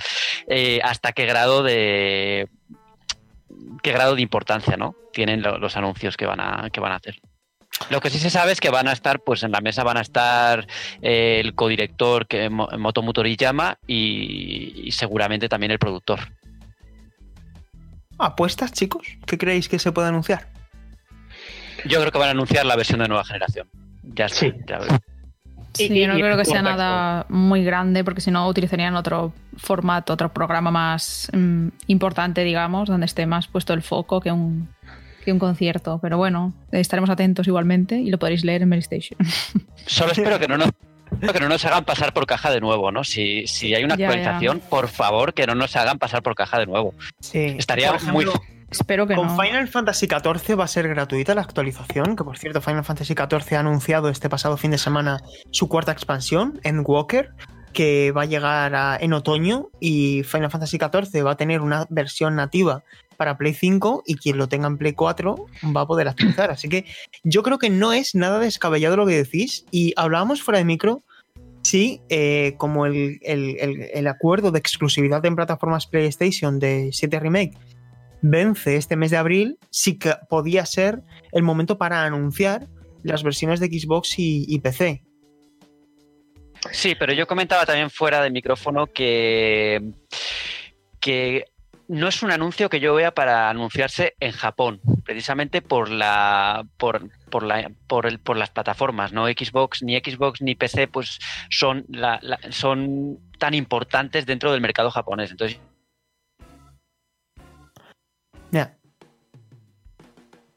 eh, hasta qué grado de qué grado de importancia, ¿no? Tienen lo- los anuncios que van a que van a hacer. Lo que sí se sabe es que van a estar, pues en la mesa van a estar eh, el codirector que Mo- Motomu Toriyama y, y seguramente también el productor. ¿Apuestas, chicos? ¿Qué creéis que se puede anunciar? Yo creo que van a anunciar la versión de nueva generación. Ya está, Sí. ya Sí, Y- yo no y- creo que sea contacto. nada muy grande porque si no utilizarían otro formato, otro programa más mm, importante, digamos, donde esté más puesto el foco que un, que un concierto. Pero bueno, estaremos atentos igualmente y lo podréis leer en Mary Station. Solo espero que no nos que no nos hagan pasar por caja de nuevo, ¿no? Si, si hay una Ya, ya. actualización, por favor, que no nos hagan pasar por caja de nuevo. Sí. Estaría Por muy ejemplo, Espero que Con no. Final Fantasy XIV va a ser gratuita la actualización, que por cierto Final Fantasy XIV ha anunciado este pasado fin de semana su cuarta expansión, Endwalker, que va a llegar a- en otoño y Final Fantasy XIV va a tener una versión nativa para Play 5 y quien lo tenga en Play 4 va a poder actualizar. Así que yo creo que no es nada descabellado lo que decís y hablábamos fuera de micro Sí, eh, como el, el- el- el acuerdo de exclusividad en plataformas PlayStation de 7 Remake vence este mes de abril, sí que podía ser el momento para anunciar las versiones de Xbox y, PC. Sí, pero yo comentaba también fuera del micrófono que, que no es un anuncio que yo vea para anunciarse en Japón, precisamente por la por, por la por el por las plataformas, no Xbox ni Xbox ni PC pues son la- son tan importantes dentro del mercado japonés. Entonces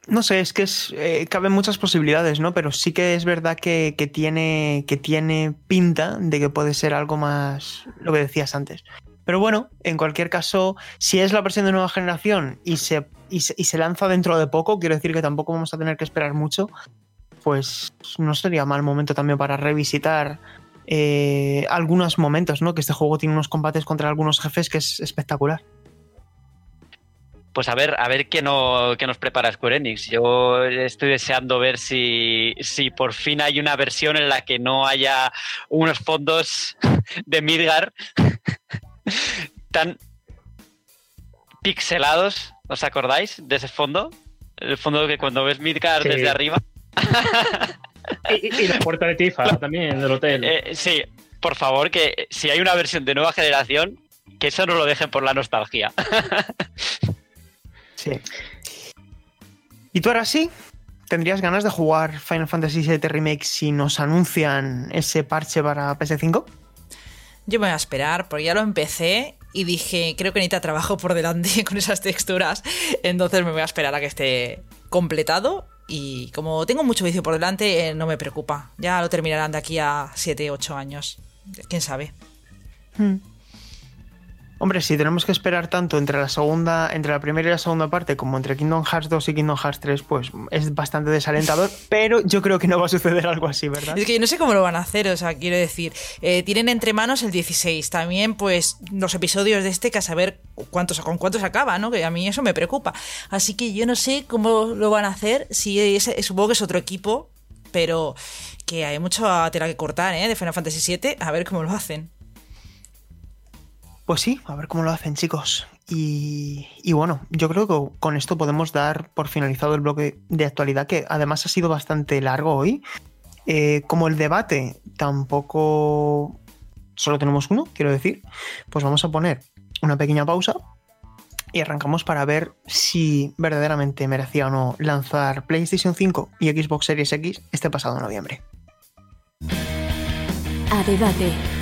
No sé, es que es, eh, caben muchas posibilidades, ¿no? Pero sí que es verdad que, que tiene, que tiene pinta de que puede ser algo más lo que decías antes. Pero bueno, en cualquier caso, si es la versión de nueva generación y se, y se, lanza dentro de poco, quiero decir que tampoco vamos a tener que esperar mucho, pues no sería mal momento también para revisitar eh, algunos momentos, ¿no? Que este juego tiene unos combates contra algunos jefes que es espectacular. Pues a ver, a ver qué, no, qué nos prepara Square Enix. Yo estoy deseando ver si, si por fin hay una versión en la que no haya unos fondos de Midgar tan pixelados. ¿Os acordáis de ese fondo? El fondo que cuando ves Midgar desde arriba. y, la puerta de Tifa también del hotel. Eh, sí, por favor, que si hay una versión de nueva generación, que eso no lo dejen por la nostalgia. Sí. ¿Y tú ahora sí? ¿Tendrías ganas de jugar Final Fantasy VII Remake si nos anuncian ese parche para PS5? Yo me voy a esperar, porque ya lo empecé y dije, creo que necesita trabajo por delante con esas texturas, entonces me voy a esperar a que esté completado y como tengo mucho vicio por delante, eh, no me preocupa. Ya lo terminarán de aquí a 7, 8 años. ¿Quién sabe? Hmm. Hombre, si tenemos que esperar tanto entre la segunda, entre la primera y la segunda parte, como entre Kingdom Hearts 2 y Kingdom Hearts 3, pues es bastante desalentador, pero yo creo que no va a suceder algo así, ¿verdad? Es que yo no sé cómo lo van a hacer, o sea, quiero decir, eh, tienen entre manos el 16, también pues los episodios de este que a saber cuántos, con cuántos acaba, ¿no? Que a mí eso me preocupa. Así que yo no sé cómo lo van a hacer, si es, supongo que es otro equipo, pero que hay mucho tela que cortar, ¿eh? De Final Fantasy VII, a ver cómo lo hacen. Pues sí, a ver cómo lo hacen, chicos. Y, bueno, yo creo que con esto podemos dar por finalizado el bloque de actualidad, que además ha sido bastante largo hoy. Eh, como el debate tampoco solo tenemos uno, quiero decir, pues vamos a poner una pequeña pausa y arrancamos para ver si verdaderamente merecía o no lanzar PlayStation 5 y Xbox Series X este pasado noviembre. A debate.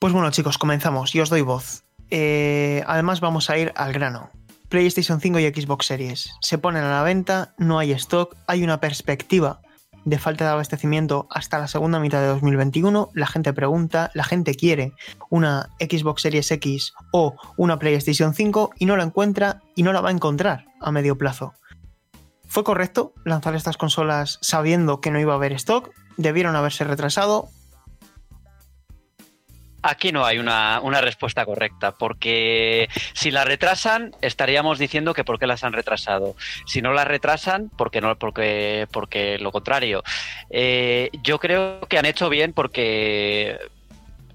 Pues bueno chicos, comenzamos y os doy voz. Eh, además vamos a ir al grano. PlayStation 5 y Xbox Series se ponen a la venta, no hay stock, hay una perspectiva de falta de abastecimiento hasta la segunda mitad de 2021. La gente pregunta, la gente quiere una Xbox Series X o una PlayStation 5 y no la encuentra y no la va a encontrar a medio plazo. ¿Fue correcto lanzar estas consolas sabiendo que no iba a haber stock? ¿Debieron haberse retrasado? Aquí no hay una, respuesta correcta, porque si la retrasan, estaríamos diciendo que por qué las han retrasado. Si no las retrasan, porque no, porque, porque lo contrario. Eh, yo creo que han hecho bien porque,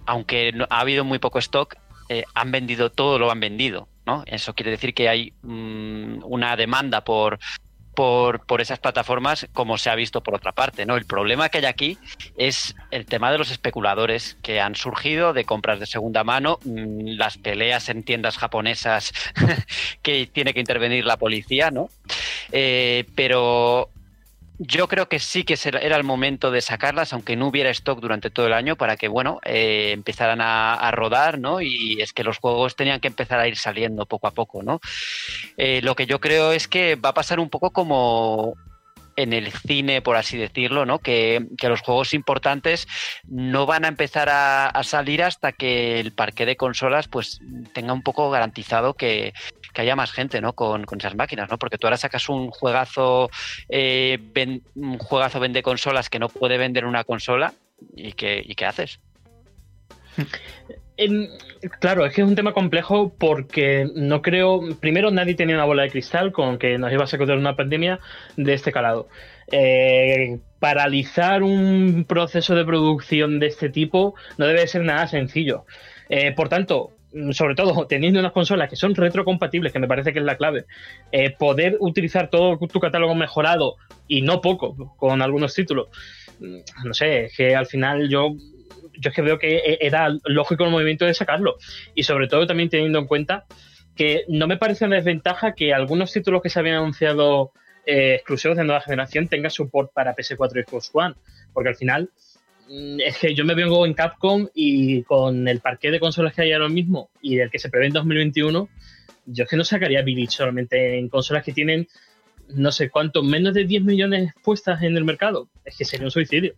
aunque ha habido muy poco stock, eh, han vendido todo lo han vendido. ¿no? Eso quiere decir que hay mm, una demanda por, por, por, esas plataformas como se ha visto por otra parte. ¿no? El problema que hay aquí es el tema de los especuladores que han surgido de compras de segunda mano, mm, las peleas en tiendas japonesas que tiene que intervenir la policía, ¿no? Eh, pero yo creo que sí que era el momento de sacarlas, aunque no hubiera stock durante todo el año, para que, bueno, eh, empezaran a, rodar, ¿no? Y es que los juegos tenían que empezar a ir saliendo poco a poco, ¿no? Eh, lo que yo creo es que va a pasar un poco como en el cine, por así decirlo, ¿no? Que, los juegos importantes no van a empezar a, salir hasta que el parque de consolas pues tenga un poco garantizado que, haya más gente, ¿no? Con, esas máquinas, ¿no? Porque tú ahora sacas un juegazo, eh, un juegazo vende consolas que no puede vender una consola y qué, y qué haces. claro, es que es un tema complejo porque no creo, primero nadie tenía una bola de cristal con que nos iba a sacudir una pandemia de este calado. Eh, paralizar un proceso de producción de este tipo no debe ser nada sencillo. Eh, por tanto, sobre todo teniendo unas consolas que son retrocompatibles, que me parece que es la clave, eh, poder utilizar todo tu catálogo mejorado y no poco con algunos títulos, mm, no sé, es que al final yo yo es que veo que e, era lógico el movimiento de sacarlo. Y sobre todo también teniendo en cuenta que no me parece una desventaja que algunos títulos que se habían anunciado eh, exclusivos de nueva generación tengan support para PS4 y Xbox One. Porque al final mm, es que yo me vengo en Capcom y con el parque de consolas que hay ahora mismo y del que se prevé en 2021, yo es que no sacaría Village solamente en consolas que tienen no sé cuánto, menos de 10 millones puestas en el mercado. Es que sería un suicidio.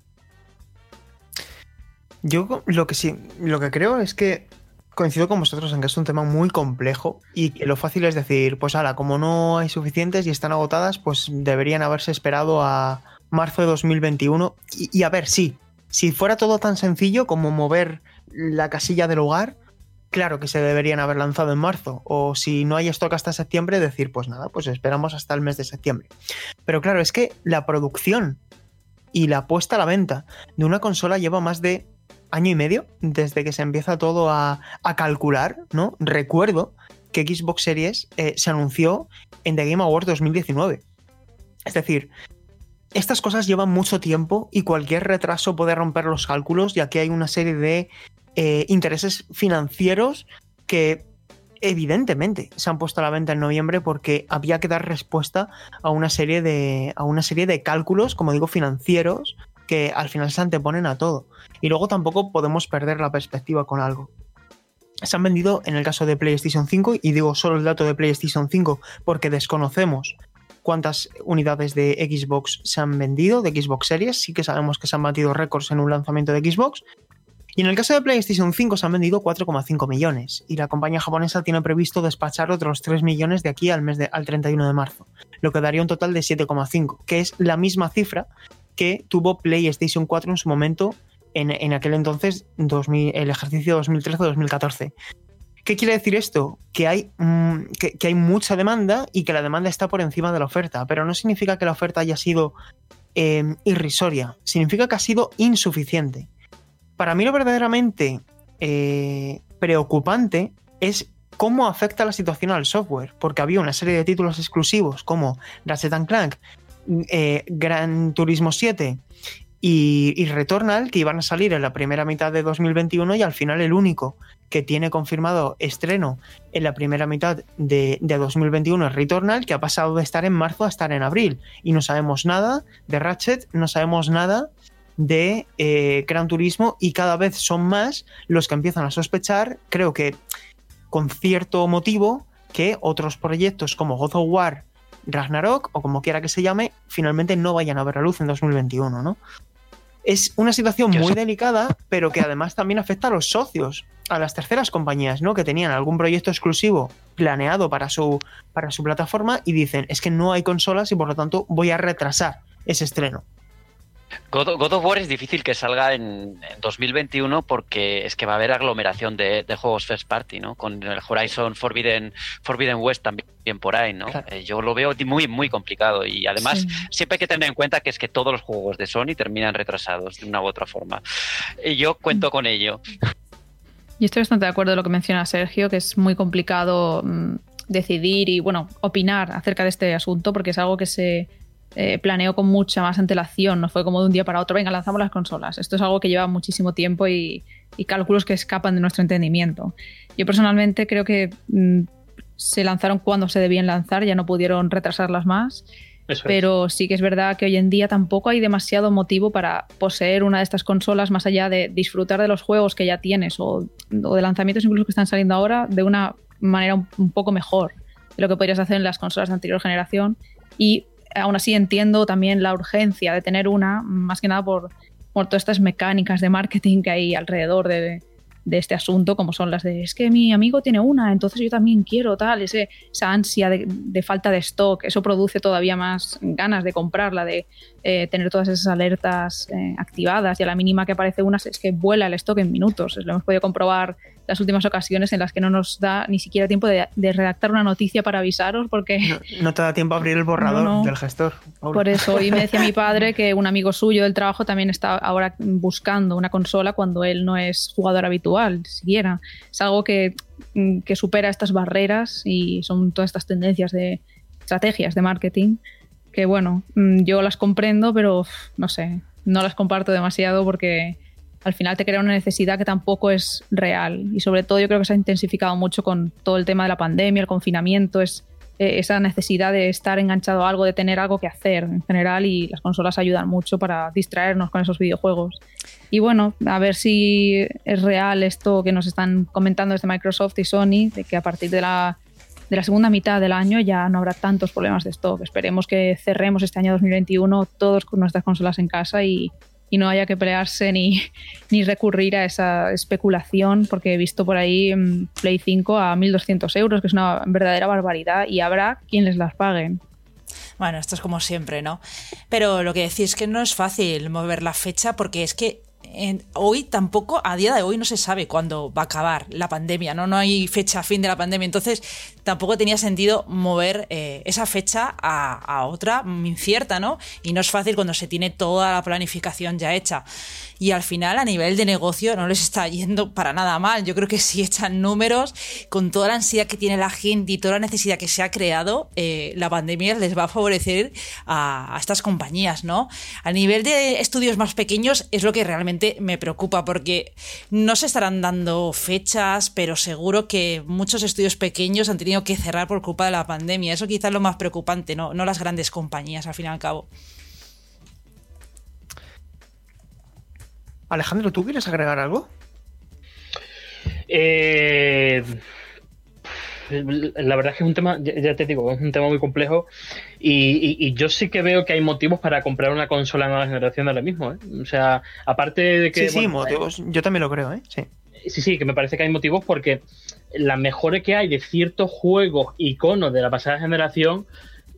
Yo lo que sí, lo que creo es que coincido con vosotros en que es un tema muy complejo y que lo fácil es decir, pues ala, como no hay suficientes y están agotadas, pues deberían haberse esperado a marzo de 2021. Y, y a ver, sí, si fuera todo tan sencillo como mover la casilla del hogar, claro que se deberían haber lanzado en marzo. O si no hay stock hasta septiembre, decir, pues nada, pues esperamos hasta el mes de septiembre. Pero claro, es que la producción y la puesta a la venta de una consola lleva más de año y medio desde que se empieza todo a, calcular, ¿no? Recuerdo que Xbox Series eh, se anunció en The Game Awards 2019. Es decir, estas cosas llevan mucho tiempo y cualquier retraso puede romper los cálculos, ya que hay una serie de eh, intereses financieros que evidentemente se han puesto a la venta en noviembre porque había que dar respuesta a una serie de, a una serie de cálculos, como digo, financieros que al final se anteponen a todo. Y luego tampoco podemos perder la perspectiva con algo. Se han vendido en el caso de PlayStation 5, y digo solo el dato de PlayStation 5 porque desconocemos cuántas unidades de Xbox se han vendido, de Xbox Series, sí que sabemos que se han batido récords en un lanzamiento de Xbox. Y en el caso de PlayStation 5 se han vendido 4,5 millones y la compañía japonesa tiene previsto despachar otros 3 millones de aquí al mes de, al 31 de marzo, lo que daría un total de 7,5, que es la misma cifra que tuvo PlayStation 4 en su momento, en, en aquel entonces, 2000, el ejercicio 2013-2014. ¿Qué quiere decir esto? Que hay, mmm, que, hay, mucha demanda y que la demanda está por encima de la oferta, pero no significa que la oferta haya sido eh, irrisoria, significa que ha sido insuficiente. Para mí lo verdaderamente eh, preocupante es cómo afecta la situación al software, porque había una serie de títulos exclusivos como Ratchet Clank, eh, Gran Turismo 7 y, y, Returnal que iban a salir en la primera mitad de 2021 y al final el único que tiene confirmado estreno en la primera mitad de, de 2021 es Returnal, que ha pasado de estar en marzo a estar en abril. Y no sabemos nada de Ratchet, no sabemos nada de eh, Gran Turismo y cada vez son más los que empiezan a sospechar, creo que con cierto motivo, que otros proyectos como God of War Ragnarok o como quiera que se llame, finalmente no vayan a ver la luz en 2021, ¿no? Es una situación muy delicada, pero que además también afecta a los socios, a las terceras compañías, ¿no? Que tenían algún proyecto exclusivo planeado para su, para su plataforma y dicen, es que no hay consolas y por lo tanto voy a retrasar ese estreno. God, God, of War es difícil que salga en, en, 2021 porque es que va a haber aglomeración de, de, juegos first party, ¿no? Con el Horizon Forbidden, Forbidden West también por ahí, ¿no? Claro. Eh, yo lo veo muy, muy complicado y además sí. siempre hay que tener en cuenta que es que todos los juegos de Sony terminan retrasados de una u otra forma. Y yo cuento con ello. Y estoy bastante de acuerdo en lo que menciona Sergio, que es muy complicado mmm, decidir y, bueno, opinar acerca de este asunto porque es algo que se eh, planeó con mucha más antelación, no fue como de un día para otro, venga, lanzamos las consolas. Esto es algo que lleva muchísimo tiempo y, y cálculos que escapan de nuestro entendimiento. Yo personalmente creo que mmm, se lanzaron cuando se debían lanzar, ya no pudieron retrasarlas más. Eso pero es. sí que es verdad que hoy en día tampoco hay demasiado motivo para poseer una de estas consolas más allá de disfrutar de los juegos que ya tienes o, o de lanzamientos incluso que están saliendo ahora de una manera un, un poco mejor de lo que podrías hacer en las consolas de anterior generación y aún así entiendo también la urgencia de tener una, más que nada por, por todas estas mecánicas de marketing que hay alrededor de, este asunto, como son las de es que mi amigo tiene una, entonces yo también quiero tal, ese, esa ansia de, de falta de stock, eso produce todavía más ganas de comprarla, de eh, tener todas esas alertas eh, activadas y a la mínima que aparece una es que vuela el stock en minutos. Lo hemos podido comprobar las últimas ocasiones en las que no nos da ni siquiera tiempo de, de redactar una noticia para avisaros porque... No, no, te da tiempo a abrir el borrador no, no. del gestor. Por eso, y me decía mi padre que un amigo suyo del trabajo también está ahora buscando una consola cuando él no es jugador habitual, siquiera. Es algo que, que supera estas barreras y son todas estas tendencias de estrategias de marketing que bueno, mm, yo las comprendo, pero no sé, no las comparto demasiado porque al final te crea una necesidad que tampoco es real. Y sobre todo yo creo que se ha intensificado mucho con todo el tema de la pandemia, el confinamiento, es eh, esa necesidad de estar enganchado a algo, de tener algo que hacer en general y las consolas ayudan mucho para distraernos con esos videojuegos. Y bueno, a ver si es real esto que nos están comentando desde Microsoft y Sony, de que a partir de la de la segunda mitad del año ya no habrá tantos problemas de stock. Esperemos que cerremos este año 2021 todos con nuestras consolas en casa y, y no haya que pelearse ni, ni recurrir a esa especulación, porque he visto por ahí en Play 5 a 1.200 euros, que es una verdadera barbaridad, y habrá quien les las paguen. Bueno, esto es como siempre, ¿no? Pero lo que decís es que no es fácil mover la fecha porque es que hoy tampoco, a día de hoy no se sabe cuándo va a acabar la pandemia, ¿no? No hay fecha fin de la pandemia, entonces tampoco tenía sentido mover eh, esa fecha a, otra incierta, ¿no? Y no es fácil cuando se tiene toda la planificación ya hecha y al final a nivel de negocio no les está yendo para nada mal. Yo creo que si echan números, con toda la ansiedad que tiene la gente y toda la necesidad que se ha creado, eh, la pandemia les va a favorecer a, a, estas compañías, ¿no? A nivel de estudios más pequeños es lo que realmente me preocupa porque no se estarán dando fechas, pero seguro que muchos estudios pequeños han tenido que cerrar por culpa de la pandemia. Eso quizás es lo más preocupante, ¿no? No las grandes compañías, al fin y al cabo. Alejandro, ¿tú quieres agregar algo? Eh, la verdad es que es un tema, ya te digo, es un tema muy complejo y, y, yo sí que veo que hay motivos para comprar una consola nueva generación ahora mismo. ¿eh? O sea, aparte de que... Sí, sí, motivos, yo también lo creo, ¿eh? Sí. Sí, sí, que me parece que hay motivos porque la mejora que hay de ciertos juegos iconos de la pasada generación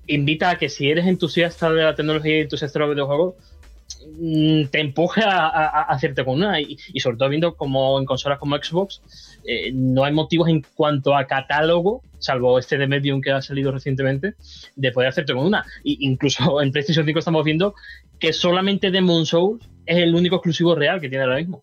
invita a que si eres entusiasta de la tecnología y entusiasta de los videojuegos, Mm, te empuja a, hacerte con una. Y, sobre todo viendo como en consolas como Xbox eh, no hay motivos en cuanto a catálogo salvo este de Medium que ha salido recientemente de poder hacerte con una. Y incluso en PlayStation 5 estamos viendo que solamente Demon Souls es el único exclusivo real que tiene ahora mismo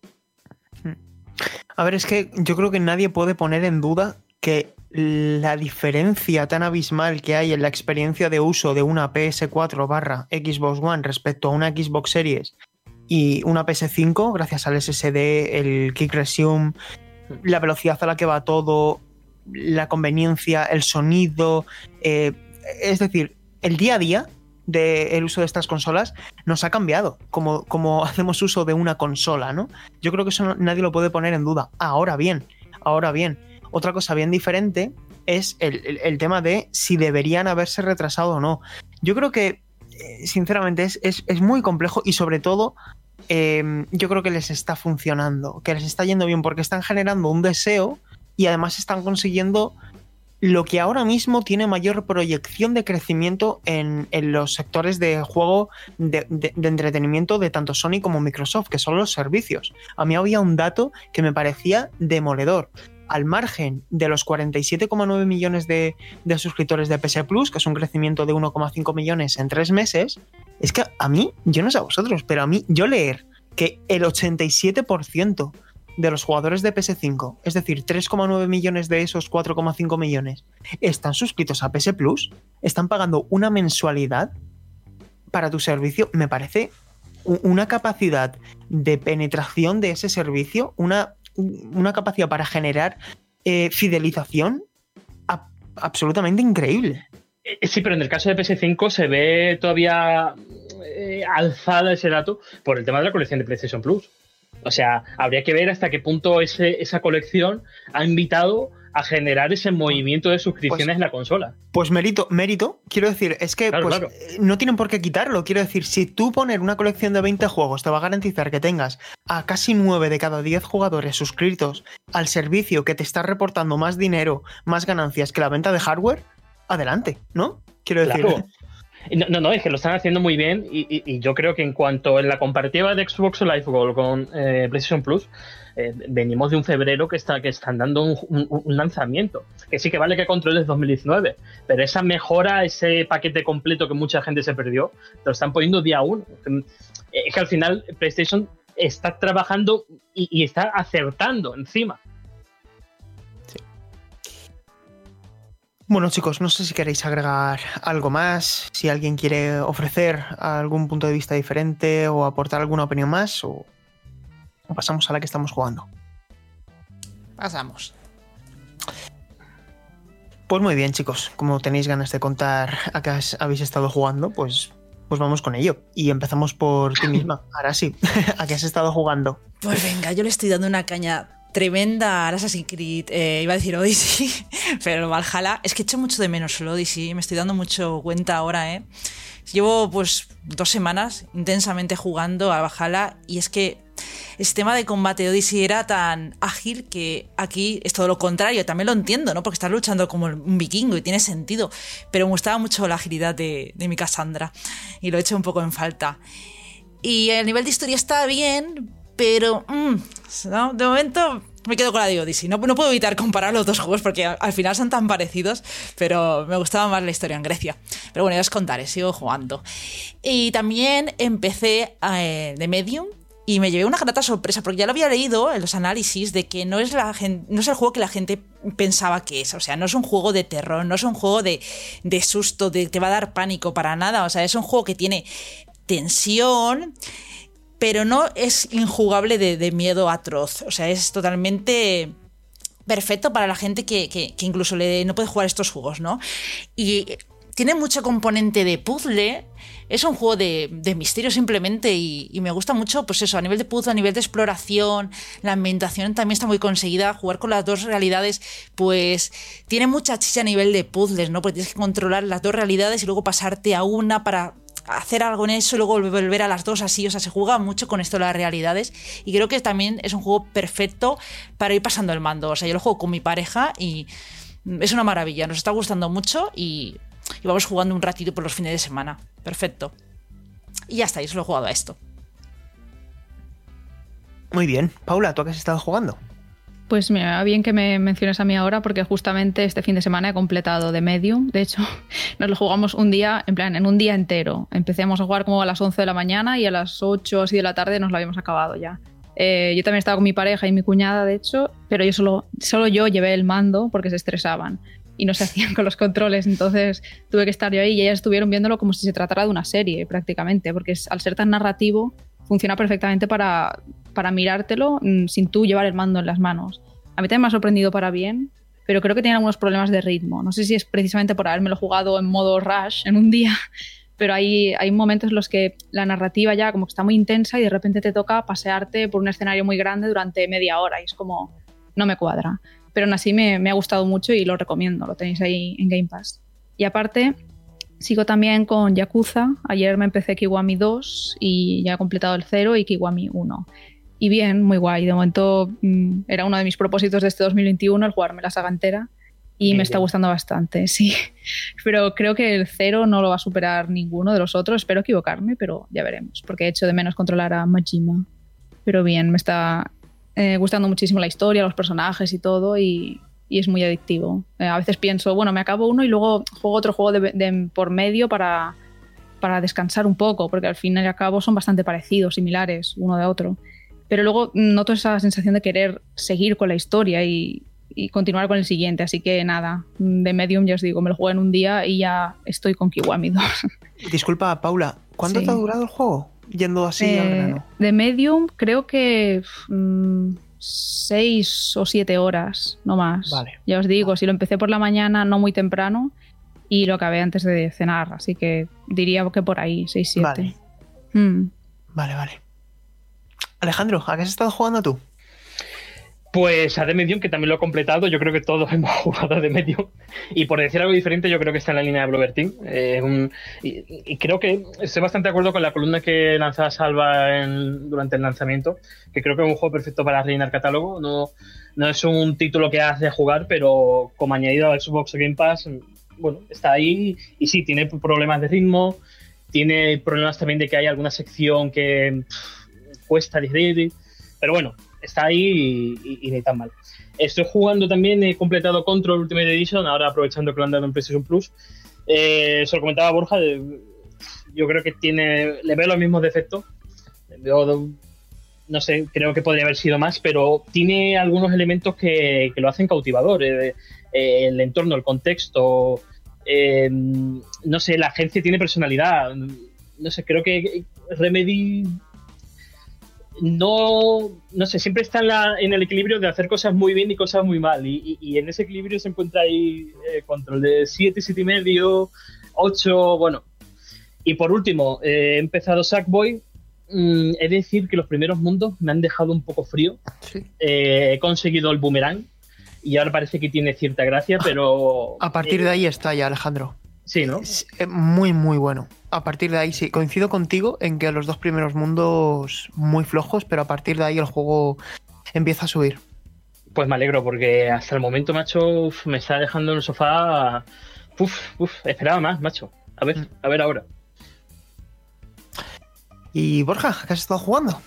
a ver es que yo creo que nadie puede poner en duda que la diferencia tan abismal que hay en la experiencia de uso de una PS4 barra Xbox One respecto a una Xbox Series y una PS5, gracias al SSD, el Kick Resume, la velocidad a la que va todo, la conveniencia, el sonido, eh, es decir, el día a día del uso de estas consolas nos ha cambiado, como, como hacemos uso de una consola, ¿no? Yo creo que eso nadie lo puede poner en duda. Ahora bien, ahora bien, otra cosa bien diferente es el, tema de si deberían haberse retrasado o no. Yo creo que, eh, sinceramente, es, muy complejo y sobre todo em, yo creo que les está funcionando, que les está yendo bien porque están generando un deseo y además están consiguiendo lo que ahora mismo tiene mayor proyección de crecimiento en, los sectores de juego de, de, entretenimiento de tanto Sony como Microsoft, que son los servicios. A mí había un dato que me parecía demoledor al margen de los 47,9 millones de, suscriptores de PS Plus, que es un crecimiento de 1,5 millones en tres meses, es que a mí, yo no sé a vosotros, pero a mí, yo leer que el 87% de los jugadores de PS5, es decir, 3,9 millones de esos 4,5 millones, están suscritos a PS Plus, están pagando una mensualidad para tu servicio, me parece una capacidad de penetración de ese servicio, una una capacidad para generar eh, fidelización absolutamente increíble. Eh, sí, pero en el caso de PS5 se ve todavía eh, alzada ese dato por el tema de la colección de PlayStation Plus. O sea, habría que ver hasta qué punto ese, esa colección ha invitado a generar ese movimiento de suscripciones pues en la consola. Pues mérito, mérito, quiero decir, es que pues, eh, no tienen por qué quitarlo. Quiero decir, si tú poner una colección de 20 juegos te va a garantizar que tengas a casi 9 de cada 10 jugadores suscritos al servicio que te está reportando más dinero, más ganancias que la venta de hardware, adelante, ¿no? Quiero decir. No, no, es que lo están haciendo muy bien y, yo creo que en cuanto en la comparativa de Xbox Live Gold con eh, PlayStation Plus, eh, venimos de un febrero que, está, que están dando un, lanzamiento. Que sí que vale que Control es 2019, pero esa mejora, ese paquete completo que mucha gente se perdió, lo están poniendo día uno. Es que al final PlayStation está trabajando y, está acertando encima. Bueno chicos, no sé si queréis agregar algo más, si alguien quiere ofrecer algún punto de vista diferente o aportar alguna opinión más o o pasamos a la que estamos jugando? Pasamos. Pues muy bien, chicos. Como tenéis ganas de contar a qué habéis estado jugando, pues, pues vamos con ello. Y empezamos por ti misma. Ahora sí, ¿a qué has estado jugando? Pues venga, yo le estoy dando una caña tremenda Assassin's Creed, eh, iba a decir Odyssey, pero Valhalla, es que echo mucho de menos el Odyssey, me estoy dando mucho cuenta ahora, ¿eh? Llevo pues dos semanas intensamente jugando a Valhalla y es que el sistema de combate de Odyssey era tan ágil que aquí es todo lo contrario. También lo entiendo, ¿no? Porque estás luchando como un vikingo y tiene sentido. Pero me gustaba mucho la agilidad de, mi Cassandra y lo he hecho un poco en falta. Y el nivel de historia está bien, pero mm, de momento me quedo con la de Odyssey. No, no, puedo evitar comparar los dos juegos porque al final son tan parecidos, pero me gustaba más la historia en Grecia. Pero bueno, ya os contaré, sigo jugando. Y también empecé eh, de Medium y me llevé una grata sorpresa porque ya lo había leído en los análisis de que no es, la no es el juego que la gente pensaba que es. O sea, no es un juego de terror, no es un juego de, de susto, de te va a dar pánico para nada. O sea, es un juego que tiene tensión, pero no es injugable de, miedo atroz. O sea, es totalmente perfecto para la gente que, incluso no puede jugar estos juegos, ¿no? Y tiene mucho componente de puzzle. Es un juego de, misterio simplemente y, me gusta mucho, pues eso, a nivel de puzzle, a nivel de exploración, la ambientación también está muy conseguida. Jugar con las dos realidades, pues tiene mucha chicha a nivel de puzzles, ¿no? Porque tienes que controlar las dos realidades y luego pasarte a una para hacer algo en eso y luego volver a las dos así. O sea, se juega mucho con esto de las realidades y creo que también es un juego perfecto para ir pasando el mando. O sea, yo lo juego con mi pareja y es una maravilla. Nos está gustando mucho y y vamos jugando un ratito por los fines de semana. Perfecto. Y ya está, yo solo he jugado a esto. Muy bien. Paula, ¿tú qué has estado jugando? Pues me va bien que me menciones a mí ahora porque justamente este fin de semana he completado de Medium. De hecho, nos lo jugamos un día, en plan, en un día entero. Empecemos a jugar como a las 11 de la mañana y a las 8 así de la tarde nos lo habíamos acabado ya. Eh, yo también estaba con mi pareja y mi cuñada, de hecho, pero yo solo, solo yo llevé el mando porque se estresaban y no se hacían con los controles, entonces tuve que estar yo ahí y ellas estuvieron viéndolo como si se tratara de una serie prácticamente, porque al ser tan narrativo funciona perfectamente para, para mirártelo mm, sin tú llevar el mando en las manos. A mí también me ha sorprendido para bien, pero creo que tiene algunos problemas de ritmo. No sé si es precisamente por habérmelo jugado en modo rush en un día, pero hay, hay momentos en los que la narrativa ya como está muy intensa y de repente te toca pasearte por un escenario muy grande durante media hora y es como, no me cuadra pero aún así me, ha gustado mucho y lo recomiendo, lo tenéis ahí en Game Pass. Y aparte, sigo también con Yakuza, ayer me empecé Kiwami 2 y ya he completado el 0 y Kiwami 1. Y bien, muy guay, de momento mm, era uno de mis propósitos de este 2021 el jugarme la saga entera y me está gustando bastante, sí. Pero creo que el 0 no lo va a superar ninguno de los otros, espero equivocarme, pero ya veremos, porque he hecho de menos controlar a Majima. Pero bien, me está, eh, gustando muchísimo la historia, los personajes y todo, y, es muy adictivo. Eh, a veces pienso, bueno, me acabo uno y luego juego otro juego de, por medio para, para descansar un poco, porque al fin y al cabo son bastante parecidos, similares uno de otro. Pero luego noto esa sensación de querer seguir con la historia y, continuar con el siguiente. Así que nada, de Medium ya os digo, me lo juego en un día y ya estoy con Kiwami 2. Disculpa, Paula, ¿cuánto te ha durado el juego? yendo así eh, De Medium, creo que mm, seis o siete horas, no más. Vale. Ya os digo, si lo empecé por la mañana, no muy temprano, y lo acabé antes de cenar, así que diría que por ahí, seis, siete. Vale. Mm. Vale, vale. Alejandro, ¿a qué has estado jugando tú? Pues a The Medium, que también lo he completado, yo creo que todos hemos jugado a The Medium. Y por decir algo diferente, yo creo que está en la línea de Blover Team. Eh, y, creo que estoy bastante de acuerdo con la columna que lanzaba Salva durante el lanzamiento, que creo que es un juego perfecto para rellenar catálogo. No, no es un título que hace jugar, pero como añadido al Xbox Game Pass, bueno, está ahí. Y sí, tiene problemas de ritmo, tiene problemas también de que hay alguna sección que cuesta digerir. Pero bueno, está ahí y, ni tan mal. Estoy jugando también, he completado Control Ultimate Edition, ahora aprovechando que lo han dado en PlayStation Plus. Eh, se lo comentaba Borja, yo creo que tiene, le veo los mismos defectos. no sé, creo que podría haber sido más, pero tiene algunos elementos que, lo hacen cautivador. Eh, eh, el entorno, el contexto, no sé, la agencia tiene personalidad. No sé, creo que Remedy no, no sé, siempre está en, el equilibrio de hacer cosas muy bien y cosas muy mal. Y, en ese equilibrio se encuentra ahí eh, control de 7, 7 y medio, 8, bueno. Y por último, eh, he empezado Sackboy, mm, he de decir que los primeros mundos me han dejado un poco frío. Sí. Eh, he conseguido el boomerang y ahora parece que tiene cierta gracia, pero... A partir de ahí está ya, Alejandro. Sí, ¿no? Es eh, muy, muy bueno. A partir de ahí sí, coincido contigo en que los dos primeros mundos muy flojos, pero a partir de ahí el juego empieza a subir. Pues me alegro porque hasta el momento, macho, uf, me está dejando en el sofá... Uf, uf, esperaba más, macho. A ver, a ver ahora. Y Borja, ¿qué has estado jugando?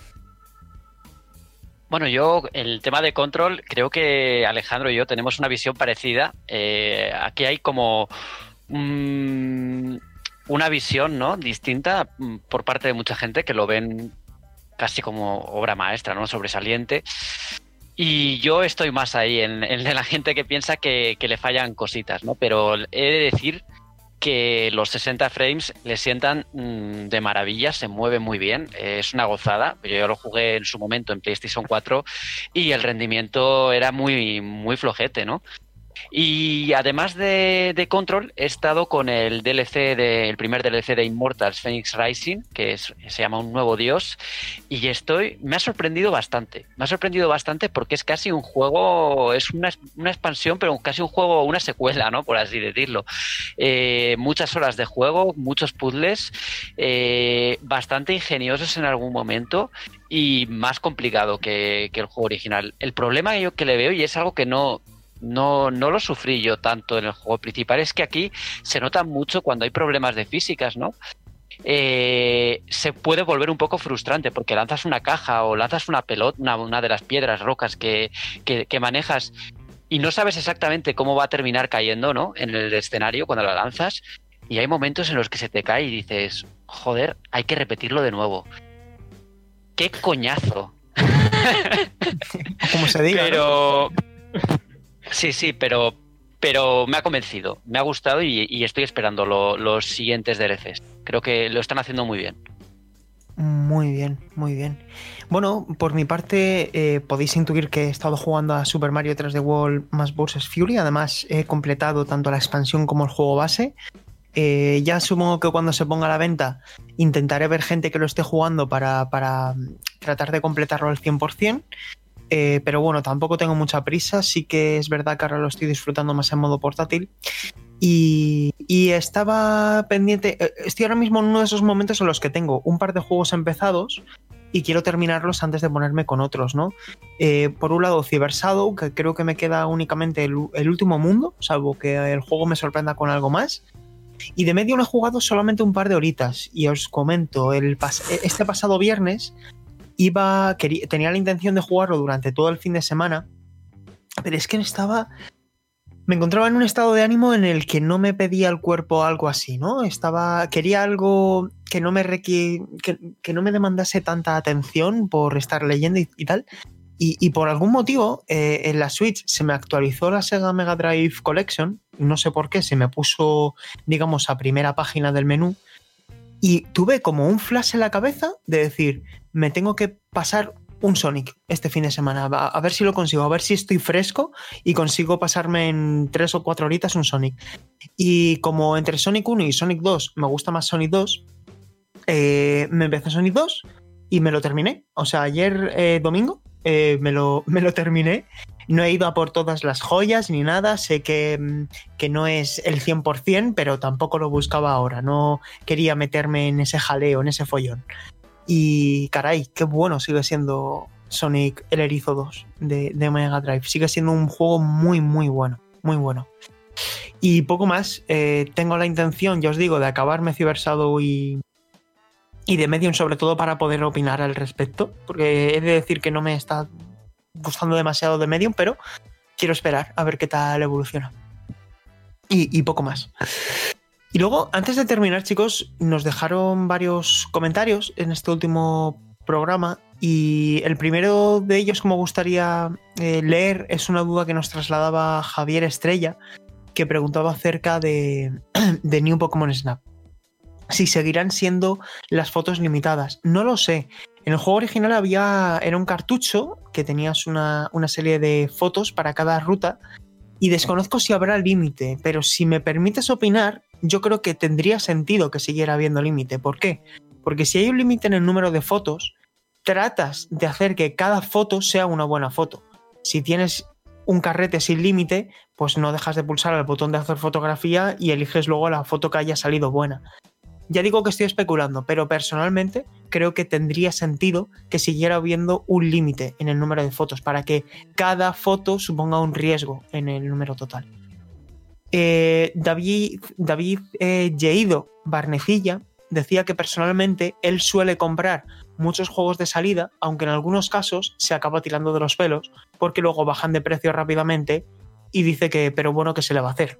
Bueno, yo, el tema de control, creo que Alejandro y yo tenemos una visión parecida. Eh, aquí hay como mm, una visión ¿no? distinta mm, por parte de mucha gente que lo ven casi como obra maestra, ¿no? Sobresaliente. Y yo estoy más ahí, en, en la gente que piensa que, le fallan cositas, ¿no? Pero he de decir que los 60 frames le sientan mm, de maravilla, se mueve muy bien, es una gozada. Yo ya lo jugué en su momento en PlayStation 4 y el rendimiento era muy, muy flojete, ¿no? Y además de, de Control, he estado con el DLC de, el primer DLC de Immortals Phoenix Rising, que se llama Un Nuevo Dios, y estoy, me ha sorprendido bastante. Me ha sorprendido bastante porque es casi un juego, es una, expansión, pero casi un juego, una secuela, ¿no? Por así decirlo. Eh, muchas horas de juego, muchos puzzles, eh, bastante ingeniosos en algún momento y más complicado que, que el juego original. El problema que yo que le veo, y es algo que no, no, no lo sufrí yo tanto en el juego principal, es que aquí se nota mucho cuando hay problemas de físicas, ¿no? Eh, se puede volver un poco frustrante porque lanzas una caja o lanzas una pelota, una, una de las piedras, rocas que, que, que manejas y no sabes exactamente cómo va a terminar cayendo, ¿no? En el escenario cuando la lanzas. Y hay momentos en los que se te cae y dices, joder, hay que repetirlo de nuevo. ¡Qué coñazo! Como se diga. ¿no? Sí, sí, pero. Pero me ha convencido, me ha gustado y, estoy esperando lo- los siguientes DLCs. Creo que lo están haciendo muy bien. Muy bien, muy bien. Bueno, por mi parte, eh, podéis intuir que he estado jugando a Super Mario 3D World más Bowser's Fury. Además, he completado tanto la expansión como el juego base. Eh, ya supongo que cuando se ponga a la venta intentaré ver gente que lo esté jugando para, para, mm, tratar de completarlo al 100%. Eh, pero bueno, tampoco tengo mucha prisa. Sí que es verdad que ahora lo estoy disfrutando más en modo portátil. Y, estaba pendiente. eh, Estoy ahora mismo en uno de esos momentos en los que tengo un par de juegos empezados y quiero terminarlos antes de ponerme con otros, ¿no? Eh, por un lado, Cyber que creo que me queda únicamente el, último mundo, salvo que el juego me sorprenda con algo más. Y de medio lo he jugado solamente un par de horitas. Y os comento, el pas- este pasado viernes iba, quería- tenía la intención de jugarlo durante todo el fin de semana, pero es que estaba me encontraba en un estado de ánimo en el que no me pedía el cuerpo algo así, ¿no? Estaba. Quería algo que no me requi- que, no me demandase tanta atención por estar leyendo y, y tal. Y, y por algún motivo, eh, en la Switch se me actualizó la Sega Mega Drive Collection. No sé por qué, se me puso, digamos, a primera página del menú. Y tuve como un flash en la cabeza de decir, me tengo que pasar un Sonic este fin de semana. A, ver si lo consigo, a ver si estoy fresco y consigo pasarme en tres o cuatro horitas un Sonic. Y como entre Sonic 1 y Sonic 2 me gusta más Sonic 2, eh, me empecé Sonic 2 y me lo terminé. O sea, ayer eh, domingo eh, me, lo, me lo terminé. No he ido a por todas las joyas ni nada. Sé que, mm, que no es el 100%, pero tampoco lo buscaba ahora. No quería meterme en ese jaleo, en ese follón. Y caray, qué bueno sigue siendo Sonic el Erizo 2 de, de Mega Drive. Sigue siendo un juego muy, muy bueno. Muy bueno. Y poco más. eh, tengo la intención, ya os digo, de acabarme Cyber Shadow y, y de Medium, sobre todo para poder opinar al respecto. Porque he de decir que no me está gustando demasiado de Medium, pero quiero esperar a ver qué tal evoluciona. Y, poco más. Y luego, antes de terminar, chicos, nos dejaron varios comentarios en este último programa. Y el primero de ellos, como gustaría eh, leer, es una duda que nos trasladaba Javier Estrella, que preguntaba acerca de, de New Pokémon Snap. Si seguirán siendo las fotos limitadas. No lo sé. En el juego original había. Era un cartucho que tenías una, una serie de fotos para cada ruta. Y desconozco si habrá límite, pero si me permites opinar, yo creo que tendría sentido que siguiera habiendo límite. ¿Por qué? Porque si hay un límite en el número de fotos, tratas de hacer que cada foto sea una buena foto. Si tienes un carrete sin límite, pues no dejas de pulsar el botón de hacer fotografía y eliges luego la foto que haya salido buena. Ya digo que estoy especulando, pero personalmente creo que tendría sentido que siguiera habiendo un límite en el número de fotos para que cada foto suponga un riesgo en el número total. Eh, David, David eh, Yeido Barnecilla decía que personalmente él suele comprar muchos juegos de salida, aunque en algunos casos se acaba tirando de los pelos porque luego bajan de precio rápidamente y dice que, pero bueno, ¿qué se le va a hacer?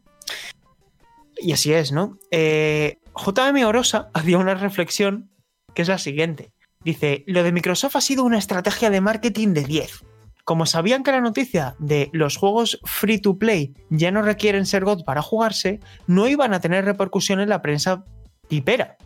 Y así es, ¿no? Eh, JM Orosa hacía una reflexión que es la siguiente. Dice, lo de Microsoft ha sido una estrategia de marketing de 10. Como sabían que la noticia de los juegos free to play ya no requieren ser God para jugarse, no iban a tener repercusión en la prensa pipera,